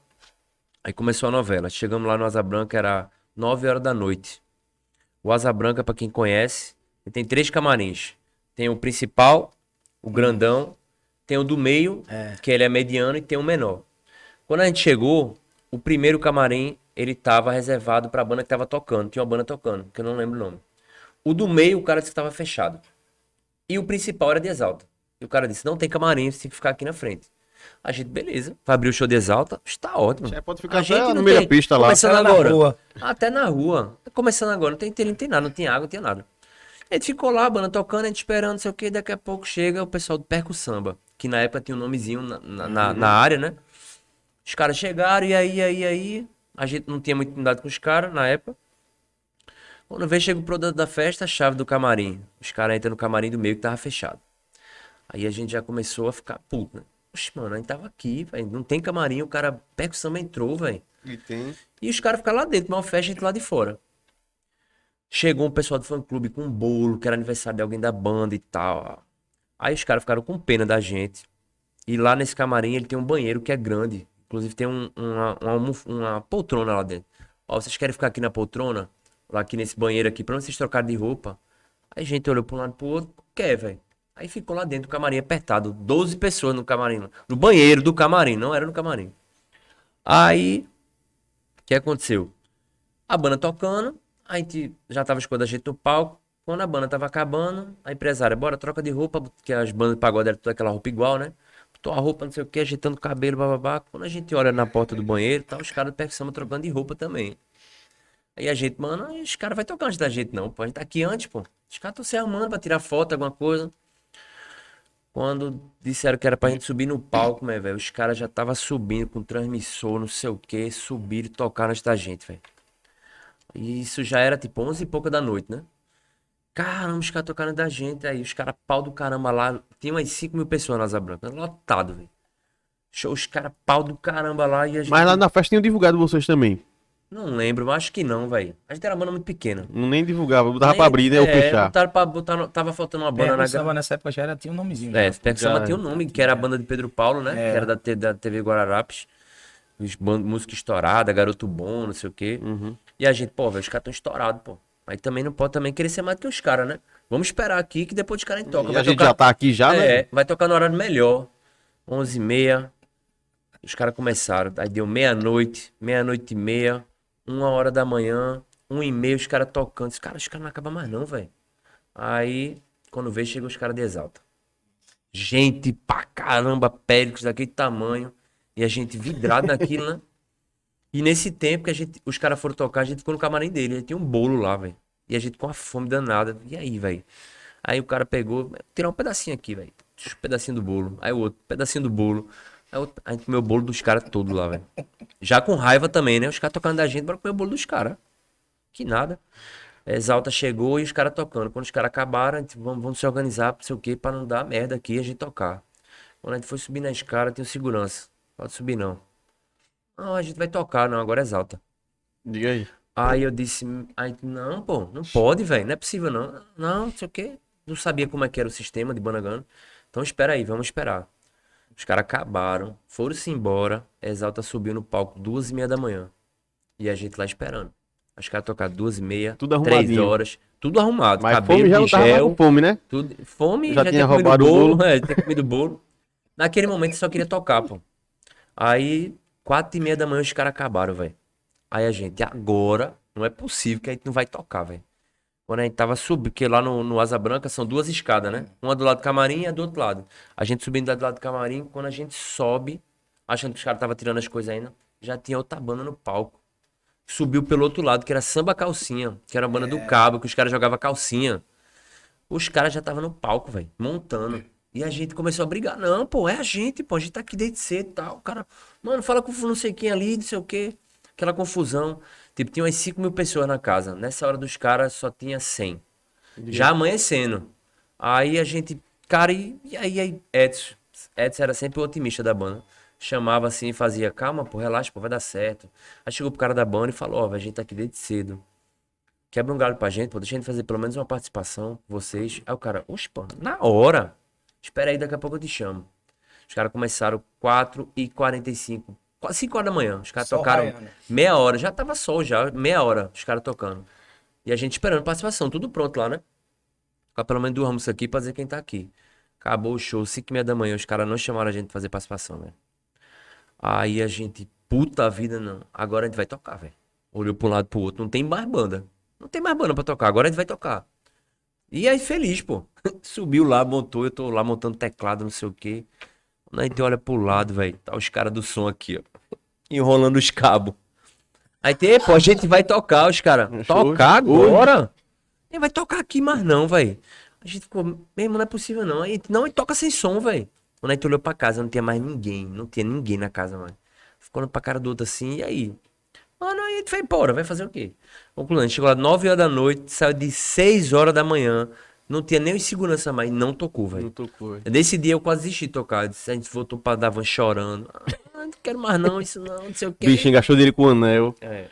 Aí começou a novela. Chegamos lá no Asa Branca, era 9 horas da noite. O Asa Branca, pra quem conhece, tem três camarins. Tem o principal, o grandão, tem o do meio, que ele é mediano, e tem o menor. Quando a gente chegou, o primeiro camarim, ele tava reservado pra banda que tava tocando. Tinha uma banda tocando, que eu não lembro o nome. O do meio, o cara disse que tava fechado. E o principal era de Exalta. E o cara disse, não tem camarim, você tem que ficar aqui na frente. A gente, beleza, vai abrir o show de Exalta, está ótimo. Já pode ficar A gente até meio da pista lá. Começando Até na agora. rua. Até na rua. Começando agora, não tem inteiro, não tem nada, não tem água, não tem nada. A gente ficou lá, a banda tocando, a gente esperando, não sei o que, daqui a pouco chega o pessoal do Perco Samba, que na época tinha um nomezinho na, na, na- na área, né? Os caras chegaram, e aí, aí, aí. A gente não tinha muito intimidade com os caras na época. Quando vem, chega o produto da festa, a chave do camarim. Os caras entram no camarim do meio que tava fechado. Aí a gente já começou a ficar puto, né? Oxe, mano, a gente tava aqui, velho. Não tem camarim, o cara Perco Samba entrou, velho. E tem. E os caras ficaram lá dentro, mas fecha a gente lá de fora. Chegou um pessoal do fã clube com um bolo, que era aniversário de alguém da banda e tal. Aí os caras ficaram com pena da gente. E lá nesse camarim ele tem um banheiro que é grande. Inclusive tem um- uma, uma, uma poltrona lá dentro. Ó, vocês querem ficar aqui na poltrona? Lá aqui nesse banheiro aqui, pra vocês trocarem de roupa? Aí a gente olhou pra um lado e pro outro, quer, velho. Aí ficou lá dentro do camarim apertado. 12 pessoas no camarim. No banheiro do camarim, não era no camarim. Aí, o que aconteceu? A banda tocando, a gente já tava escolhendo a gente no palco. Quando a banda tava acabando, a empresária, bora, troca de roupa, porque as bandas de pagode eram toda aquela roupa igual, né? Botou a roupa, não sei o que, ajeitando o cabelo, bababá. Quando a gente olha na porta do banheiro, tá os caras do percussão trocando de roupa também. Aí a gente, mano, os caras vai tocar antes da gente, não, pô. A gente tá aqui antes, pô. Os caras estão se arrumando pra tirar foto, alguma coisa. Quando disseram que era pra gente subir no palco, meu velho, os caras já tava subindo com transmissor, não sei o que, subiram e tocaram antes da gente, velho. E isso já era tipo 11 e pouca da noite, né? Caramba, os caras tocaram da gente aí, os caras pau do caramba lá. Tinha umas 5 mil pessoas na Asa Branca, lotado, velho. Show, os caras pau do caramba lá e a gente. Mas lá na festa tinham divulgado vocês também. Não lembro, mas acho que não, velho. A gente era uma banda muito pequena. Não nem divulgava, botava pra Nem- abrir, né? Ou é, fechar. Botaram pra botar, no- tava faltando uma banda Perco na Samba nessa época já era, tinha um nomezinho. É, já. Perco Samba tinha um nome, que era a banda de Pedro Paulo, né? É. Que era da, da TV Guararapes. Música estourada, garoto bom, não sei o quê. Uhum. E a gente, pô, velho, os caras estão estourados, pô. Aí também não pode também querer ser mais do que os caras, né? Vamos esperar aqui que depois os caras tocam. E Vai a gente tocar- já tá aqui já, né? é, vai tocar no horário melhor. 11h30. Os caras começaram. Aí deu meia-noite, meia-noite e meia, uma hora da manhã, um e meia, os caras tocando. Os caras, os caras não acabam mais não, velho. Aí, quando vê, chega os caras de exalta. Gente pra caramba, péricos daquele tamanho. E a gente vidrado naquilo, né? E nesse tempo que a gente, os caras foram tocar, a gente ficou no camarim dele. Ele tinha um bolo lá, velho. E a gente com a fome danada. E aí, velho? Aí o cara pegou, tirar um pedacinho aqui, velho. Um pedacinho do bolo. Aí o outro, pedacinho do bolo. Aí outro- a gente comeu o bolo dos caras todo lá, velho. Já com raiva também, né? Os caras tocando da gente, bora comer o bolo dos caras. Que nada. Exalta chegou e os caras tocando. Quando os caras acabaram, a gente, vamos, vamos se organizar, não sei o quê, pra não dar merda aqui e a gente tocar. Quando a gente foi subir na escada, tem segurança. Pode subir não. Não, a gente vai tocar, não, agora exalta. Diga aí. Aí eu disse, aí, não, pô, não pode, velho, não é possível não. Não, não sei o quê. Não sabia como é que era o sistema de Banagana. Então espera aí, vamos esperar. Os caras acabaram, foram-se embora. Exalta subiu no palco duas e meia da manhã. E a gente lá esperando. Os caras tocaram duas e meia, Tudo três horas, tudo arrumado. Mas cabelo fome já não gel, fome, né? tudo. Fome, Já já, tinha roubado o bolo. bolo. É, tinha comido bolo. Naquele momento só queria tocar, pô. Aí, quatro e meia da manhã os caras acabaram, velho. Aí a gente, agora, não é possível que a gente não vai tocar, velho. Quando a gente tava subindo, porque lá no, no Asa Branca são duas escadas, né? Uma do lado do camarim e a do outro lado. A gente subindo lá do lado do camarim, quando a gente sobe, achando que os caras estavam tirando as coisas ainda, já tinha outra banda no palco. Subiu pelo outro lado, que era Samba Calcinha, que era a banda do Cabo, que os caras jogavam calcinha. Os caras já estavam no palco, velho, montando. E a gente começou a brigar. Não, pô, é a gente, pô, a gente tá aqui desde cedo e tal. O cara, mano, fala com não sei quem ali, não sei o quê. Aquela confusão. Tipo, tinha umas 5 mil pessoas na casa. Nessa hora dos caras só tinha 100. Já amanhecendo. Aí a gente, cara, e, e aí, aí, Edson. Edson era sempre o otimista da banda. Chamava assim e fazia, calma, pô, relaxa, pô, vai dar certo. Aí chegou pro cara da banda e falou, ó, velho, a gente tá aqui desde cedo. Quebra um galho pra gente, pô, deixa a gente fazer pelo menos uma participação, vocês. Aí o cara, oxe, pô, na hora. Espera aí, daqui a pouco eu te chamo. Os caras começaram 4 e 45 quase 5 horas da manhã. Os caras Sol tocaram raiando. meia hora, já tava sol já, meia hora, os caras tocando. E a gente esperando participação, tudo pronto lá, né? Ficar pelo menos duas músicas aqui pra dizer quem tá aqui. Acabou o show, 5 e meia da manhã, os caras não chamaram a gente pra fazer participação, velho. Aí a gente, puta vida, não. Agora a gente vai tocar, velho. Olhou pra um lado pro outro, não tem mais banda. Não tem mais banda pra tocar, agora a gente vai tocar. E aí, feliz, pô. Subiu lá, montou, eu tô lá montando teclado, não sei o quê. Quando a gente olha pro lado, velho, tá os caras do som aqui, ó. Enrolando os cabos. Aí tem, pô, a gente vai tocar, os caras. Tocar agora? Ele vai tocar aqui, mas não, velho. A gente ficou, mesmo, não é possível não. Aí, não, e toca sem som, velho. Quando a gente olhou pra casa, não tinha mais ninguém. Não tinha ninguém na casa, mano. Ficou olhando pra cara do outro assim, e aí? Mano, aí a gente foi embora, vai fazer o quê? Concluindo, chegou lá 9 horas da noite, saiu de 6 horas da manhã. Não tinha nem segurança mais, não tocou, velho. Não tocou. velho. Nesse dia eu quase desisti de tocar. Disse, A gente voltou pra Davan chorando. Ah, não quero mais não, isso não, não sei o O quê. bichinho gastou dele com o anel. É.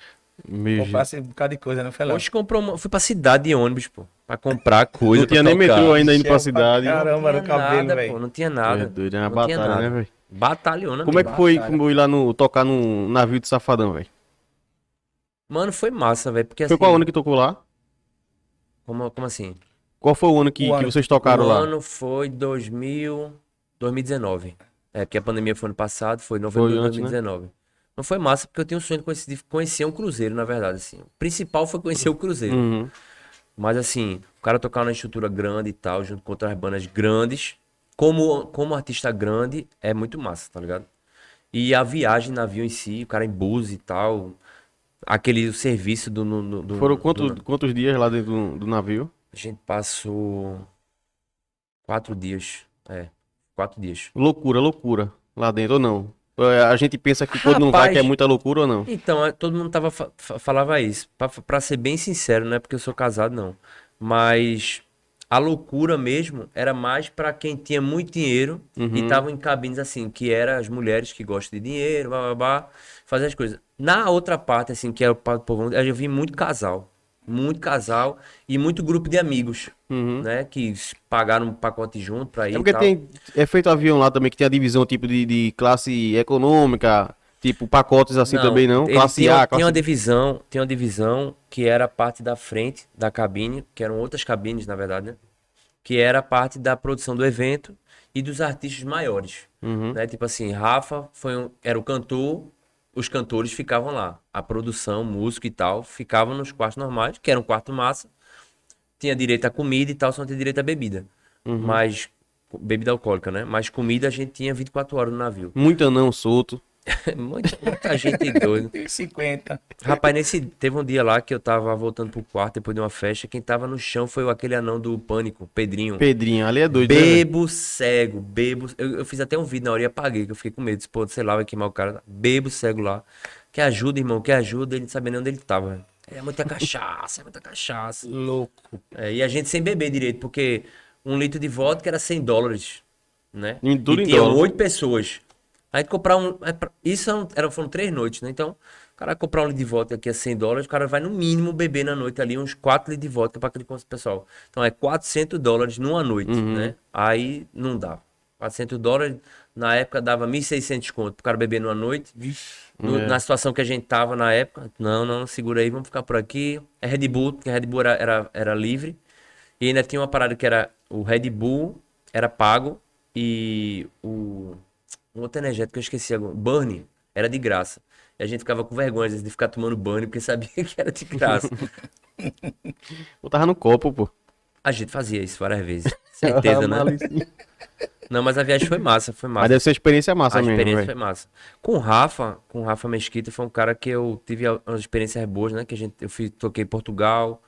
Meu Comprasse um bocado de coisa, não foi lá? Hoje comprou uma... Fui pra cidade de ônibus, pô. Pra comprar coisa. Não tinha nem tocar. metrô ainda indo pra cidade. Caramba, no Não tinha cabelo, nada, velho. Não tinha É nada. doido, é uma Não tinha batalha, nada. né, velho? Batalhona Como é que foi como ir lá no, tocar num navio de safadão, velho? Mano, foi massa, velho. Porque Foi assim. qual ano que tocou lá? Como, como assim? Qual foi o ano que, O que ano. vocês tocaram o lá? ano foi 2000... 2019. É, porque a pandemia foi ano passado, foi novembro Foi de antes, né? 2019. Não foi massa, porque eu tenho um sonho de conhecer, de conhecer um cruzeiro, na verdade, assim. O principal foi conhecer o cruzeiro. Uhum. Mas assim, o cara tocar numa estrutura grande e tal, junto com outras bandas grandes, como, como artista grande, é muito massa, tá ligado? E a viagem, navio em si, o cara em bus e tal, aquele serviço do... no- do Foram quantos, do- quantos dias lá dentro do, do navio? A gente passou quatro dias, é, quatro dias. Loucura, loucura. Lá dentro ou não? É, A gente pensa que quando não vai que é muita loucura ou não? Então, é, todo mundo tava, fa- fa- falava isso. Pra, pra ser bem sincero, não é porque eu sou casado, não. Mas a loucura mesmo era mais pra quem tinha muito dinheiro e Uhum. estavam em cabines assim, que eram as mulheres que gostam de dinheiro, blá, blá, blá, fazer as coisas. Na outra parte, assim, que é o povão, eu vi muito casal. Muito casal e muito grupo de amigos, Uhum. né? Que pagaram um pacote junto pra ir É porque tem. É feito avião lá também que tem a divisão tipo de, de classe econômica, Tipo, pacotes assim também não? Classe tinha, A, tinha uma classe divisão, tinha uma divisão que era a parte da frente da cabine, que eram outras cabines, na verdade, né? Que era a parte da produção do evento e dos artistas maiores. Uhum. Né? Tipo assim, Rafa foi um- era o cantor, os cantores ficavam lá. A produção, músico e tal, ficavam nos quartos normais, que era um quarto massa. Tinha direito a comida e tal, só não tinha direito a bebida. Uhum. Mas, bebida alcoólica, né? Mas comida a gente tinha 24 horas no navio. Muito anão solto. muita, muita gente doida. 50. Rapaz, nesse, teve um dia lá que eu tava voltando pro quarto depois de uma festa. Quem tava no chão foi aquele anão do pânico, Pedrinho. Pedrinho, ali é doido, né? Bebo cego, bebo. Eu, eu fiz até um vídeo na hora e apaguei, que eu fiquei com medo. Disse, Pô, sei lá, vai queimar o cara. Bebo cego lá. Que ajuda, irmão, que ajuda. Ele não sabia nem onde ele tava. É muita cachaça, é muita cachaça. Louco. É, e a gente sem beber direito, porque um litro de vodka era 100 dólares, né? Em tudo e dólar. oito pessoas. A gente comprar um... é Isso eram, era- foram três noites, né? Então, o cara comprar um litro de vodka aqui a 100 dólares, o cara vai no mínimo beber na noite ali uns 4 litros de vodka para aquele pessoal. Então, é 400 dólares numa noite, Uhum. né? Aí, não dá. 400 dólares, na época, dava 1.600 conto pro cara beber numa noite. No- É. Na situação que a gente tava na época, não, não, segura aí, vamos ficar por aqui. É Red Bull, porque Red Bull era, era, era livre. E ainda tinha uma parada que era o Red Bull era pago e o um outro energético que eu esqueci agora, Burn, era de graça. E a gente ficava com vergonha às vezes, de ficar tomando Burn porque sabia que era de graça. Eu tava no copo, pô. A gente fazia isso várias vezes. Certeza, né? Malicinho. Não, mas a viagem foi massa, foi massa. Mas deve ser experiência massa a mesmo, experiência velho. foi massa. Com o Rafa, com o Rafa Mesquita, foi um cara que eu tive a- umas experiências boas, né? Que a gente, eu fui, toquei Portugal,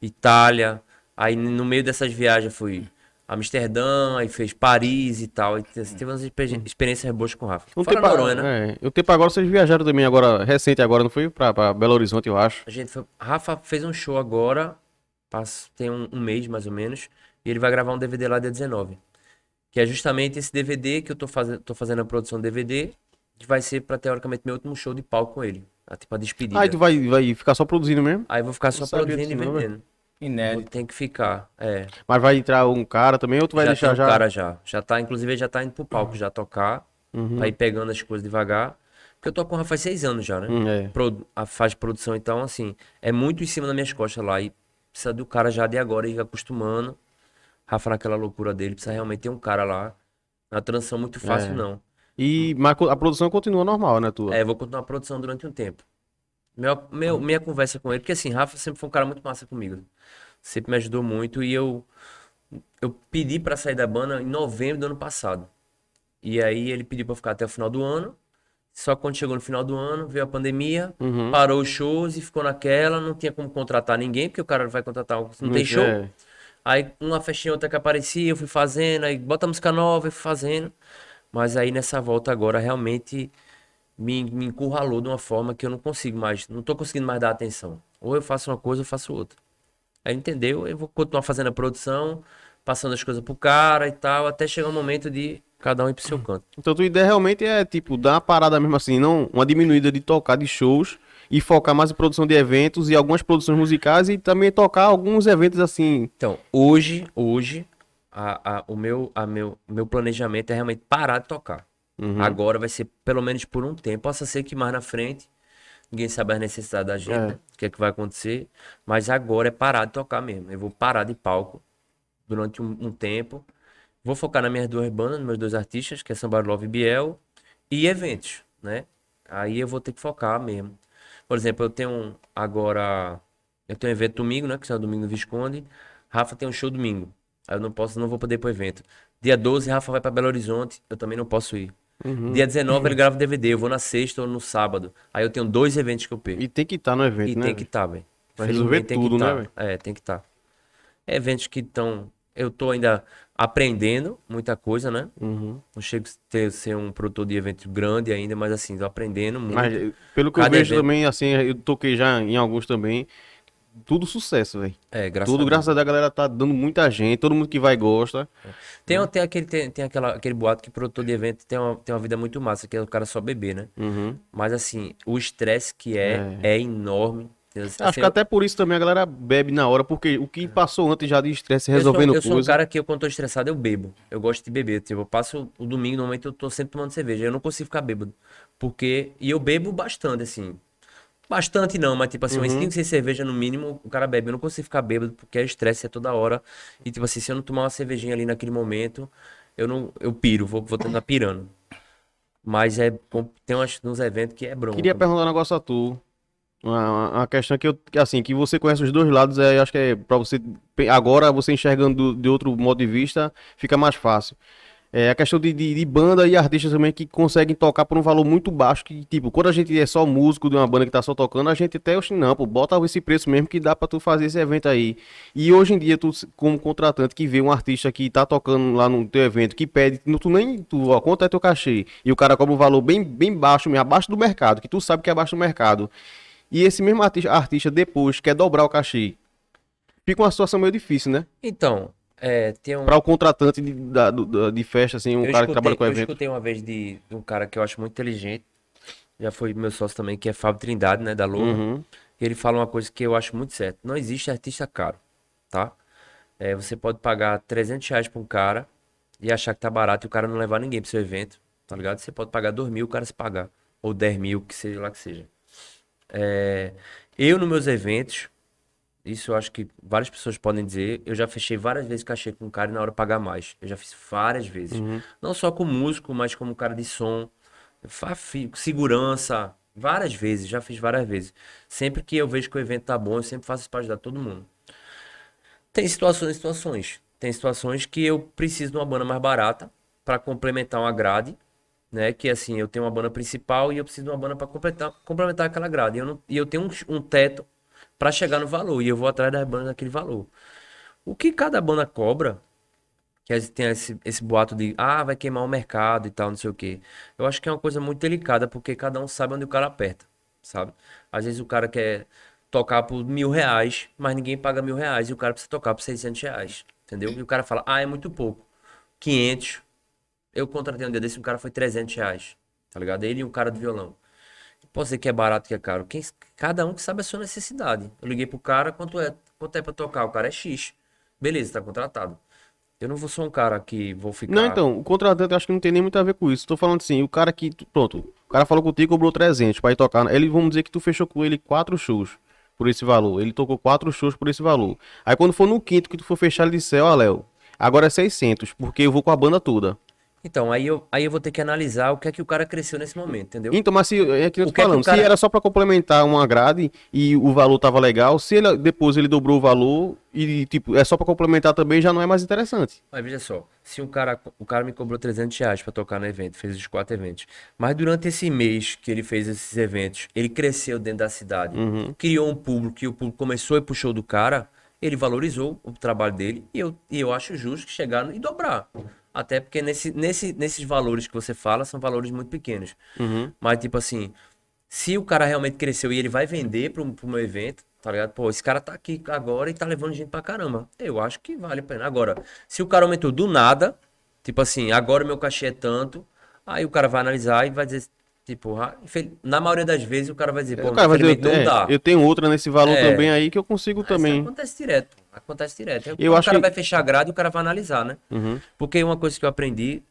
Itália. Aí no meio dessas viagens eu fui a Amsterdã, aí fez Paris e tal. E te- tive umas expe- experiências boas com o Rafa. Um Fora tempo, Noronha, né? é, um tempo agora vocês viajaram também, agora, recente agora, não foi? Pra, pra Belo Horizonte, eu acho. A gente foi... Rafa fez um show agora, passa- tem um, um mês mais ou menos, e ele vai gravar um DVD lá dia 19. Que é justamente esse DVD que eu tô, fazendo tô fazendo a produção DVD, que vai ser pra, teoricamente, meu último show de palco com ele. A, tipo, a despedida. Ah, e tu vai, vai ficar só produzindo mesmo? Aí eu vou ficar só produzindo e vendendo. Inédito. Tem que ficar, é. Mas vai entrar um cara também ou tu vai já deixar tem um já? cara já. Já tá, inclusive ele já tá indo pro palco já tocar, Uhum. aí pegando as coisas devagar. Porque eu tô com o Rafa faz seis anos já, né? Hum, é. Pro- a, faz produção, então, assim, é muito em cima das minhas costas lá. E precisa do cara já de agora ir acostumando. Rafa naquela loucura dele, precisa realmente ter um cara lá. Uma transição muito fácil, É. não. E mas a produção continua normal, né, tua? É, eu vou continuar a produção durante um tempo. Meu, meu- minha conversa com ele, porque assim, Rafa sempre foi um cara muito massa comigo. Sempre me ajudou muito e eu eu pedi pra sair da banda em novembro do ano passado. E aí ele pediu pra eu ficar até o final do ano. Só que quando chegou no final do ano, veio a pandemia, Uhum. parou os shows e ficou naquela, não tinha como contratar ninguém, porque o cara vai contratar, não tem show. é. Aí uma festinha outra que aparecia, eu fui fazendo, aí bota música nova, eu fui fazendo. Mas aí nessa volta agora realmente me, me encurralou de uma forma que eu não consigo mais, não tô conseguindo mais dar atenção. Ou eu faço uma coisa ou eu faço outra. Aí entendeu? Eu vou continuar fazendo a produção, passando as coisas pro cara e tal, até chegar o momento de cada um ir pro seu canto. Então tua ideia realmente é, tipo, dar uma parada mesmo assim, não uma diminuída de tocar de shows e focar mais em produção de eventos e algumas produções musicais e também tocar alguns eventos assim. Então, hoje, hoje, a, a- o meu, a meu, meu planejamento é realmente parar de tocar. Uhum. Agora vai ser pelo menos por um tempo. Possa ser que mais na frente, ninguém sabe as necessidades da gente, É. né? o que é que vai acontecer. Mas agora é parar de tocar mesmo. Eu vou parar de palco durante um, um tempo. Vou focar nas minhas duas bandas, nos meus dois artistas, que é Samba Love e Biel, e eventos, né? Aí eu vou ter que focar mesmo. Por exemplo, eu tenho um- agora. Eu tenho um evento domingo, né? Que é o domingo no Visconde. Rafa tem um show domingo. Aí eu não posso, não vou poder ir pro evento. Dia 12, Rafa vai pra Belo Horizonte. Eu também não posso ir. Uhum. Dia 19 ele grava DVD. Eu vou na sexta ou no sábado. Aí eu tenho dois eventos que eu perco. E tem que estar no evento, E né? tem que estar, velho. Vai resolver tem que tudo, né, tá. velho? É, tem que estar. Eventos que estão. Eu tô ainda aprendendo muita coisa, né? Uhum. Não chego a ter, ser um produtor de evento grande ainda, mas assim, tô aprendendo muito. Mas pelo que eu Cada vejo evento. também, assim, eu toquei já em alguns também. Tudo sucesso, velho. É, graças Tudo a Deus. graças a Deus, a galera tá dando muita gente, todo mundo que vai gosta. Tem, tem, aquele, tem, tem aquela, aquele boato que produtor de evento tem uma, tem uma vida muito massa, que é o cara só beber, né? Uhum. Mas assim, o estresse que é, é, enorme. Assim, Acho que até por isso também a galera bebe na hora, porque o que passou antes já de estresse eu sou- resolvendo eu sou, um coisa. cara que eu, quando tô estressado eu bebo. Eu gosto de beber. Tipo, eu passo o domingo, normalmente eu tô sempre tomando cerveja. Eu não consigo ficar bêbado. Porque. E eu bebo bastante, assim. Bastante não, mas tipo assim, umas 5, 6 cervejas no mínimo, o cara bebe. Eu não consigo ficar bêbado porque é estresse é toda hora. E tipo assim, se eu não tomar uma cervejinha ali naquele momento, eu não. Eu piro, vou, vou tentar pirando. Mas é. Tem umas, uns eventos que é bronca. Queria perguntar um negócio a tu. Uma, uma- questão que eu, assim, que você conhece os dois lados, é, acho que é pra você, agora você enxergando do- de outro modo de vista, fica mais fácil. É a questão de, de, de banda e artistas também que conseguem tocar por um valor muito baixo, que tipo, quando a gente é só músico de uma banda que tá só tocando, a gente até, oxe, não, pô, bota esse preço mesmo que dá pra tu fazer esse evento aí. E hoje em dia, tu, como contratante, que vê um artista que tá tocando lá no teu evento, que pede, não, tu nem, tu, ó, quanto é teu cachê? E o cara cobra um valor bem, bem baixo, mesmo, abaixo do mercado, que tu sabe que é abaixo do mercado. E esse mesmo artista, artista depois quer dobrar o cachê. Fica uma situação meio difícil, né? Então, é, tem um. Para o contratante de, da- do- de festa, assim, um eu cara que escutei- trabalha com eu evento. escutei uma vez de, de um cara que eu acho muito inteligente. Já foi meu sócio também, que é Fábio Trindade, né, da Loura. Uhum. E ele fala uma coisa que eu acho muito certo. Não existe artista caro, tá? É, você pode pagar 300 reais pra um cara e achar que tá barato e o cara não levar ninguém pro seu evento, tá ligado? Você pode pagar 2 mil o cara se pagar. Ou 10 mil, que seja lá que seja. É, eu, nos meus eventos, isso eu acho que várias pessoas podem dizer, eu já fechei várias vezes cachê com um cara e na hora pagar mais. Eu já fiz várias vezes. Não só com músico, mas como cara de som, segurança, várias vezes, já fiz várias vezes. Sempre que eu vejo que o evento tá bom, eu sempre faço isso pra ajudar todo mundo. Tem situações e situações. Tem situações que eu preciso de uma banda mais barata para complementar uma grade, né? Que assim, eu tenho uma banda principal e eu preciso de uma banda para completar, complementar aquela grade. E eu, não- e eu tenho um, um teto para chegar no valor e eu vou atrás das bandas daquele valor. O que cada banda cobra, que tem esse, esse boato de ah, vai queimar o mercado e tal, não sei o quê. Eu acho que é uma coisa muito delicada porque cada um sabe onde o cara aperta, sabe? Às vezes o cara quer tocar por mil reais, mas ninguém paga mil reais e o cara precisa tocar por 600 reais, entendeu? E o cara fala, ah, é muito pouco. 500. Eu contratei um dia desse, um cara foi 300 reais, tá ligado? Ele e um cara de violão. Posso dizer que é barato, que é caro. Quem, cada um que sabe a sua necessidade. Eu liguei pro cara, quanto é, quanto é pra tocar? O cara é X. Beleza, tá contratado. Eu não vou ser um cara que vou ficar. Não, então, o contratante acho que não tem nem muito a ver com isso. Tô falando assim, o cara que, pronto, o cara falou contigo, cobrou 300 pra ir tocar. Ele, vamos dizer que tu fechou com ele quatro shows por esse valor. Ele tocou quatro shows por esse valor. Aí quando for no quinto que tu for fechar, ele disse, ó, Léo, agora é 600, porque eu vou com a banda toda. Então, aí eu, aí eu vou ter que analisar o que é que o cara cresceu nesse momento, entendeu? Então, mas se, é que eu tô que é que falando, cara- se era só pra complementar uma grade e o valor tava legal, se ele, depois ele dobrou o valor e, tipo, é só pra complementar também, já não é mais interessante. Mas veja só, se um cara, o cara me cobrou 300 reais pra tocar no evento, fez os quatro eventos, mas durante esse mês que ele fez esses eventos, ele cresceu dentro da cidade, criou um público e o público começou e puxou do cara, ele valorizou o trabalho dele e eu, e eu acho justo que chegar e dobrar. Até porque nesse, nesse, nesses valores que você fala, são valores muito pequenos. Mas, tipo assim, se o cara realmente cresceu e ele vai vender pro, pro meu evento, tá ligado? Pô, esse cara tá aqui agora e tá levando gente pra caramba. Eu acho que vale a pena. Agora, se o cara aumentou do nada, tipo assim, agora o meu cachê é tanto, aí o cara vai analisar e vai dizer, tipo, ah, na maioria das vezes o cara vai dizer, pô, O cara infelizmente não é, eu tenho outra nesse valor É. também aí que eu consigo também. acontece direto. Acontece direto. Eu o acho cara que- vai fechar a grade e o cara vai analisar, né? Uhum. Porque uma coisa que eu aprendi,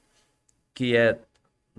que é.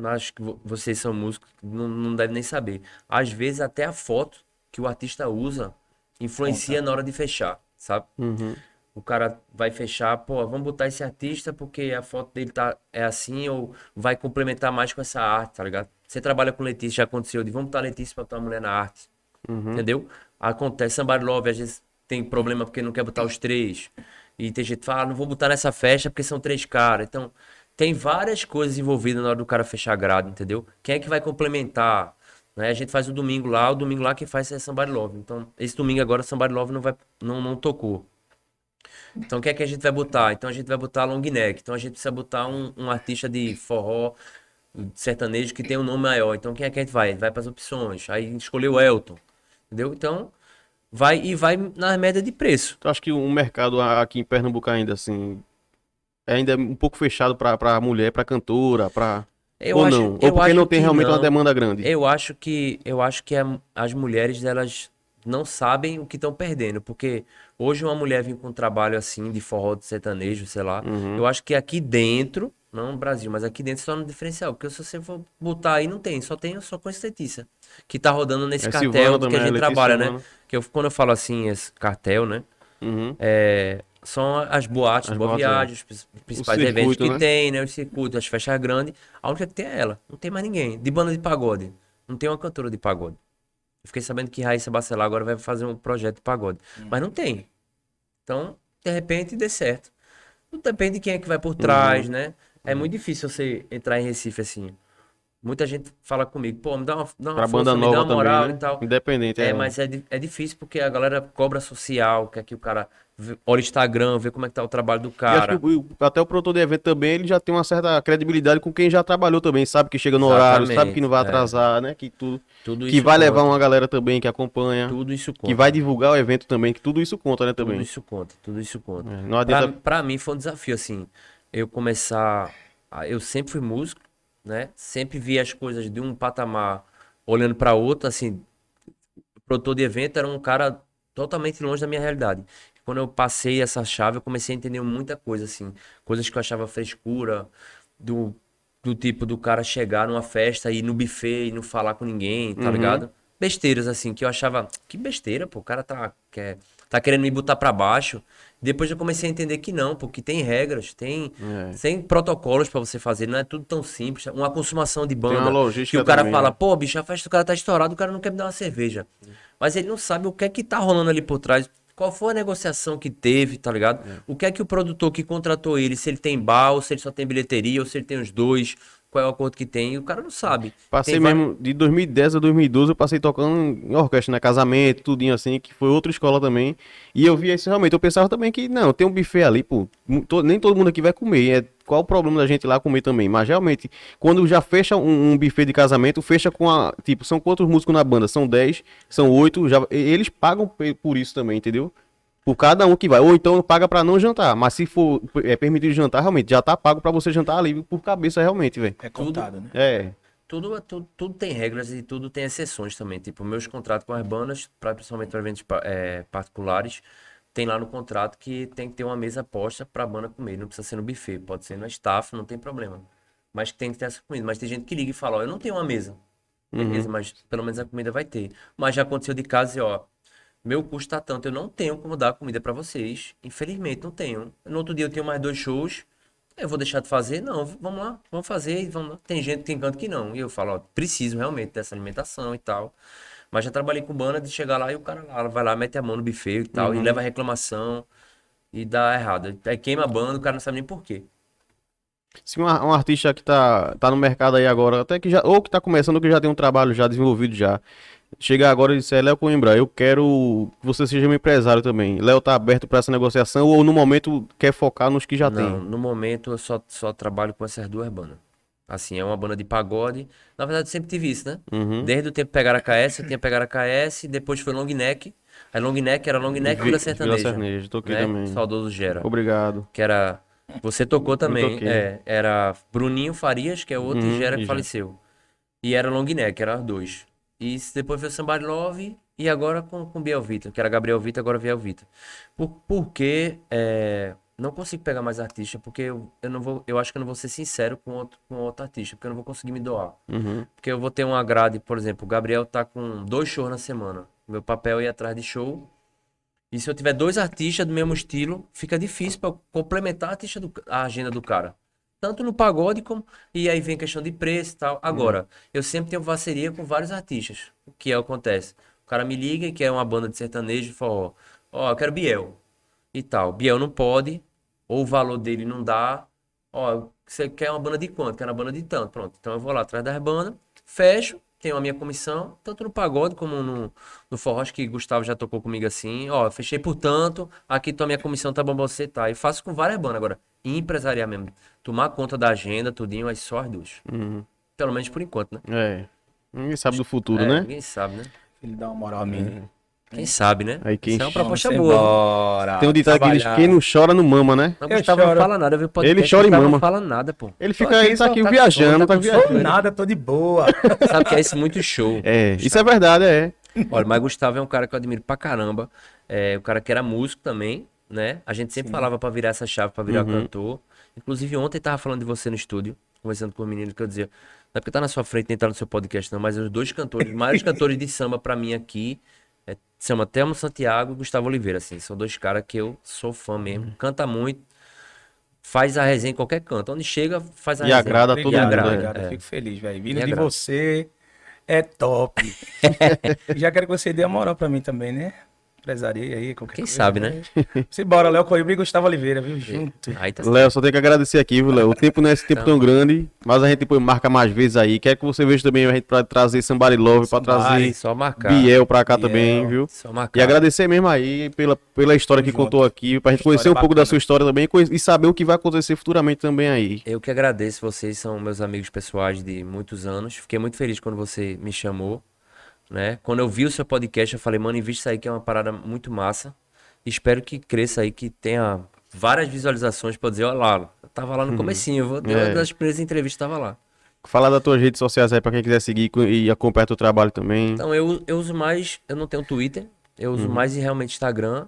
Acho que vo- vocês são músicos, não, não devem nem saber. Às vezes até a foto que o artista usa influencia na hora de fechar, sabe? Uhum. O cara vai fechar, pô, vamos botar esse artista porque a foto dele tá, é assim, ou vai complementar mais com essa arte, tá ligado? Você trabalha com Letícia, já aconteceu, de vamos botar Letícia pra tua mulher na arte. Entendeu? Acontece, Somebody Love, às vezes tem problema porque não quer botar os três. E tem gente que fala, ah, não vou botar nessa festa porque são três caras. Então, tem várias coisas envolvidas na hora do cara fechar a grade, entendeu? Quem é que vai complementar? Né? A gente faz o domingo lá, o domingo lá quem faz é Somebody Love. Então, esse domingo agora Somebody Love não, vai, não, não tocou. Então, o que é que a gente vai botar? Então, a gente vai botar long neck. Então, a gente precisa botar um, um artista de forró sertanejo que tem um nome maior. Então, quem é que a gente vai? Vai para as opções. Aí, escolheu Elton. Entendeu? Então, vai e vai na média de preço. Eu acho que o mercado aqui em Pernambuco ainda, assim, é ainda um pouco fechado pra, pra mulher, pra cantora, pra... Eu Ou acho, não? Ou porque não tem realmente uma não. demanda grande? Eu acho que eu acho que a- as mulheres elas não sabem o que estão perdendo. Porque hoje uma mulher vir com um trabalho assim, de forró de sertanejo, sei lá, Uhum. eu acho que aqui dentro, não no Brasil, mas aqui dentro só no diferencial. Porque se você for botar aí, não tem, só tem só com esse Letícia. Que tá rodando nesse É cartel Silvana que a gente Letícia trabalha, né? Que eu, quando eu falo assim, esse cartel, né? Uhum. É, são as boates, As Boa boates, Viagem, os prin- principais circuito, eventos que né? tem, né? Os circuitos, as festas grandes. A única que tem é ela. Não tem mais ninguém. De banda de pagode. Não tem uma cantora de pagode. Eu fiquei sabendo que Raíssa Bacelar agora vai fazer um projeto de pagode. Mas não tem. Então, de repente, dê certo. Tudo depende de quem é que vai por Uhum. trás, né? É muito difícil você entrar em Recife assim. Muita gente fala comigo, pô, me dá uma, dá uma Pra força, banda me dá nova uma moral também, né? e tal. Independente. É, mas é, é difícil porque a galera cobra social, quer que o cara vê- olha o Instagram, vê como é que tá o trabalho do cara. o- até o produtor de evento também, ele já tem uma certa credibilidade com quem já trabalhou também, sabe que chega no horário, sabe Exatamente, que não vai é. atrasar, né? Que tudo. Tudo Que vai levar conta, uma galera também que acompanha, Tudo isso conta. que vai divulgar o evento também, que tudo isso conta, né, Tudo também. isso conta, tudo isso conta. É, não Pra, adianta. pra mim foi um desafio, assim, eu começar. Eu sempre fui músico, né? Sempre vi as coisas de um patamar olhando pra outro, assim. O produtor de evento era um cara totalmente longe da minha realidade. Quando eu passei essa chave, eu comecei a entender muita coisa, assim. Coisas que eu achava frescura, do, do tipo do cara chegar numa festa e ir no buffet e não falar com ninguém, tá Uhum. ligado? Besteiras, assim, que eu achava, que besteira, pô, o cara tá, quer, tá querendo me botar pra baixo. Depois eu comecei a entender que não, porque tem regras, tem, É. tem protocolos pra você fazer, não é tudo tão simples. Uma consumação de banda. que o cara também, fala, né? pô, bicho, a festa do cara tá estourada, o cara não quer me dar uma cerveja. Mas ele não sabe o que é que tá rolando ali por trás. Qual foi a negociação que teve, tá ligado? O que é que o produtor que contratou ele, se ele tem bar, ou se ele só tem bilheteria, ou se ele tem os dois, qual é o acordo que tem, e o cara não sabe. Passei Tem mesmo, de 2010 a 2012, eu passei tocando em orquestra, né? Casamento, tudinho assim, que foi outra escola também. E eu via isso realmente. Eu pensava também que, não, tem um buffet ali, pô. to- Nem todo mundo aqui vai comer. É, qual o problema da gente lá comer também? Mas realmente, quando já fecha um, um buffet de casamento, fecha com a. Tipo, são quantos músicos na banda? São 10, são 8. Já, eles pagam por isso também, entendeu? Por cada um que vai. Ou então paga pra não jantar. Mas se for é permitido jantar, realmente, já tá pago pra você jantar ali por cabeça, realmente, velho. É contado, né? É. Tudo, tudo, tudo tem regras e tudo tem exceções também. Tipo, meus contratos com as bandas, pra, principalmente para eventos eh, particulares, tem lá no contrato que tem que ter uma mesa posta pra banda comer. Não precisa ser no buffet, pode ser no staff, não tem problema. Mas tem que ter essa comida. Mas tem gente que liga e fala, ó, eu não tenho uma mesa. Beleza, mas pelo menos a comida vai ter. Mas já aconteceu de caso, e, ó, meu custo tá tanto, eu não tenho como dar comida pra vocês. Infelizmente, não tenho. No outro dia eu tenho mais dois shows. Eu vou deixar de fazer? Não, vamos lá, vamos fazer, vamos lá. Tem gente, tem canto que não. E eu falo, ó, preciso realmente dessa alimentação e tal. Mas já trabalhei com banda de chegar lá e o cara lá vai lá, mete a mão no buffet e tal, e leva reclamação e dá errado. Aí queima a banda, o cara não sabe nem por quê. Se um, um artista que tá, tá no mercado aí agora, até que já, ou que tá começando, ou que já tem um trabalho já desenvolvido já, chegar agora e disser, Léo Coimbra, eu quero que você seja meu empresário também. Léo tá aberto pra essa negociação ou no momento quer focar nos que já não, tem? no momento eu só, só trabalho com essas duas bandas. Assim, é uma banda de pagode. Na verdade, eu sempre tive isso, né? Uhum. Desde o tempo pegar a KS, eu tinha pegar a KS, depois foi long neck. Aí long neck era long neck Vi- Vila Vila Sertaneja. Sertaneja, toquei né? também. Saudoso Gera. Obrigado. Que era. Você tocou também. É, era Bruninho Farias, que é outro, Uhum, e Gera que faleceu. E era long neck, eram dois. E depois veio Somebody Love e agora com, com Biel Vitor, que era Gabriel Vitor, agora Biel Vitor. Por, porque é, não consigo pegar mais artista, porque eu, eu não vou, eu acho que eu não vou ser sincero com outro, com outro artista, porque eu não vou conseguir me doar. Uhum. Porque eu vou ter uma grade, por exemplo, o Gabriel tá com dois shows na semana. Meu papel é ir atrás de show. E se eu tiver dois artistas do mesmo estilo, fica difícil para complementar a, artista do- a agenda do cara. Tanto no pagode como. E aí vem questão de preço e tal. Agora, eu sempre tenho parceria com vários artistas. O que acontece? O cara me liga e quer uma banda de sertanejo e fala: Ó, ó, eu quero Biel. E tal. Biel não pode, ou o valor dele não dá. Ó, você quer uma banda de quanto? Quero uma banda de tanto. Pronto. Então eu vou lá atrás das bandas, fecho, tenho a minha comissão, tanto no pagode como no, no forró, acho que Gustavo já tocou comigo assim. Ó, fechei por tanto, aqui tua minha comissão, tá bom pra você, tá. E faço com várias bandas agora. Empresariar mesmo. Tomar conta da agenda, tudinho, aí só as duas. Uhum. Pelo menos por enquanto, né? É. Ninguém sabe do futuro, É, né? Ninguém sabe, né? Ele dá uma moral a mim. Quem sabe, né? Aí quem Isso é uma proposta boa. embora, Tem um ditado que diz: quem não chora não mama, né? Não, Eu Gustavo não choro. fala nada, viu? Podcast, Ele chora e Gustavo mama. não fala nada, pô. Ele fica ele tá aqui tá- viajando, tá tá viajando. Nada, tô de boa. Sabe que é isso muito show. É, isso é verdade, é. Olha, mas Gustavo é um cara que eu admiro pra caramba. É um cara que era músico também, né? A gente sempre falava pra virar essa chave, pra virar Uhum. cantor. Inclusive, ontem tava falando de você no estúdio, conversando com o menino, que eu dizia, não é porque tá na sua frente, nem tá no seu podcast, não, mas os dois cantores, os maiores cantores de samba pra mim aqui, é, chama Telmo Santiago e Gustavo Oliveira, assim. São dois caras que eu sou fã mesmo. Canta muito, faz a resenha em qualquer canto. Onde chega, faz a E resenha. agrada a todo E mundo, agrada, né? É. eu fico feliz, velho. Vindo de agrada. você é top. Já quero que você dê a moral pra mim também, né? Empresaria aí, qualquer Quem coisa, sabe, né? Simbora, Léo Coimbra e Gustavo Oliveira, viu? Junto. Aí tá Léo, só tenho que agradecer aqui, viu, Léo? O tempo não é esse tempo tão grande, mas a gente depois marca mais vezes aí. Quer que você veja também a gente pra trazer Somebody Love, pra trazer só marcar. Biel pra cá Biel. também, viu? Só marcar. E agradecer mesmo aí pela, pela história que Tamo contou junto. aqui, pra gente História conhecer um pouco da bacana. sua história também e e saber o que vai acontecer futuramente também aí. Eu que agradeço, vocês são meus amigos pessoais de muitos anos. Fiquei muito feliz quando você me chamou, né? Quando eu vi o seu podcast, eu falei, mano, invista isso aí que é uma parada muito massa. Espero que cresça aí, que tenha várias visualizações pra dizer, olha lá, eu tava lá no comecinho, eu vou ter É. uma das primeiras entrevistas, tava lá. Fala das tuas redes sociais aí pra quem quiser seguir e acompanhar teu trabalho também. Então, eu, eu uso mais, eu não tenho Twitter, eu uso mais realmente Instagram.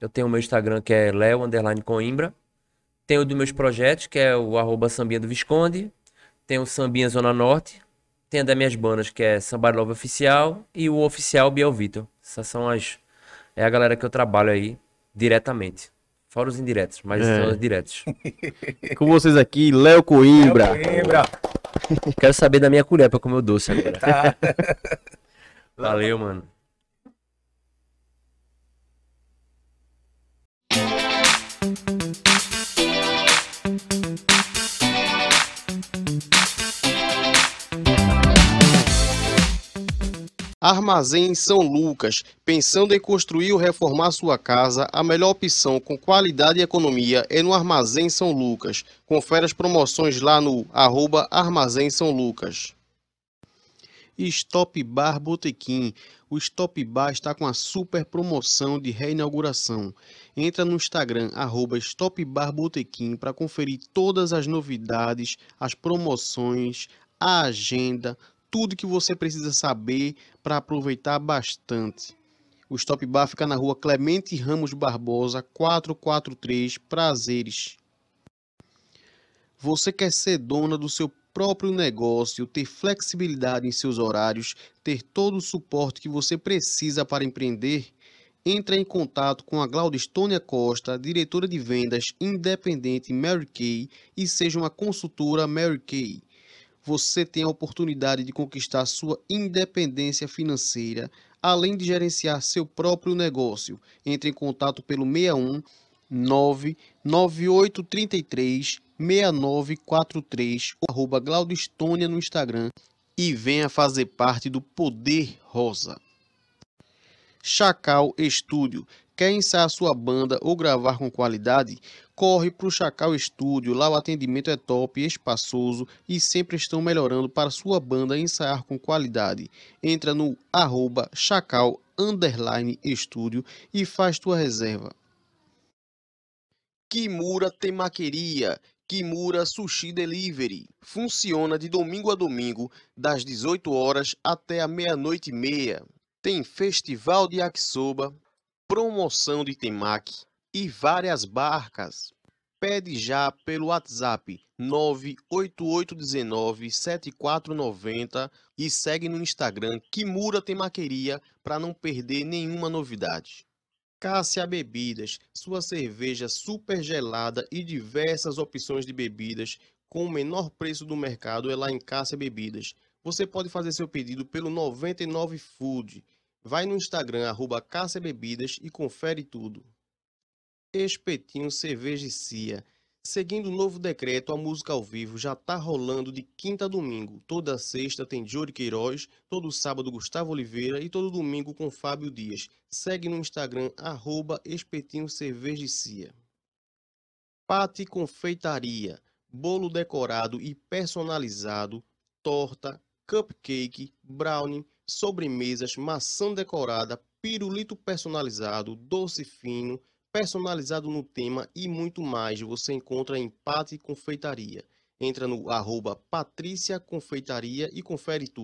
Eu tenho o meu Instagram que é Leo Underline Coimbra. Tenho o dos meus projetos, que é o arroba Sambinha do Visconde. Tenho o Sambinha Zona Norte. Tenho das minhas bandas, que é Samba Love Oficial e o Oficial Biel Vitor. Essas são as. É a galera que eu trabalho aí diretamente. Fora os indiretos, mas É. são os diretos. Com vocês aqui, Léo Coimbra. Léo Coimbra. Quero saber da minha colher pra comer o doce agora. Tá. Valeu, mano. Armazém São Lucas. Pensando em construir ou reformar sua casa, a melhor opção com qualidade e economia é no Armazém São Lucas. Confere as promoções lá no arroba Armazém São Lucas. Stop Bar Botequim. O Stop Bar está com a super promoção de reinauguração. Entra no Instagram, arroba Stop Bar Botequim, para conferir todas as novidades, as promoções, a agenda, tudo que você precisa saber para aproveitar bastante. O Stop Bar fica na rua Clemente Ramos Barbosa, 443, Prazeres. Você quer ser dona do seu próprio negócio, ter flexibilidade em seus horários, ter todo o suporte que você precisa para empreender? Entre em contato com a Glaudistônia Costa, diretora de vendas independente Mary Kay, e seja uma consultora Mary Kay você tem a oportunidade de conquistar sua independência financeira, além de gerenciar seu próprio negócio. Entre em contato pelo 61 99833 6943 ou arroba Glaudistônia no Instagram e venha fazer parte do Poder Rosa. Chacal Estúdio. Quer ensaiar sua banda ou gravar com qualidade? Corre para o Chacal Estúdio, lá o atendimento é top, espaçoso e sempre estão melhorando para sua banda ensaiar com qualidade. Entra no arroba chacal underline estúdio e faz tua reserva. Kimura Temaqueria, Kimura Sushi Delivery. Funciona de domingo a domingo, das 18 horas até a meia-noite e meia. Tem festival de yakisoba, promoção de temaki e várias barcas. Pede já pelo WhatsApp 988197490 e segue no Instagram Kimura Temaqueria para não perder nenhuma novidade. Cássia Bebidas, sua cerveja super gelada e diversas opções de bebidas com o menor preço do mercado é lá em Cássia Bebidas. Você pode fazer seu pedido pelo 99 Food. Vai no Instagram, arroba Cássia Bebidas e confere tudo. Espetinho Cerveja e Cia. Seguindo o novo decreto, a música ao vivo já tá rolando de quinta a domingo. Toda sexta tem Jory Queiroz, todo sábado Gustavo Oliveira e todo domingo com Fábio Dias. Segue no Instagram, arroba Espetinho Cerveja e Cia. Pate Confeitaria. Bolo decorado e personalizado, torta, cupcake, brownie, sobremesas, maçã decorada, pirulito personalizado, doce fino, personalizado no tema e muito mais você encontra em Pate Confeitaria. Entra no arroba Patrícia Confeitaria e confere tudo.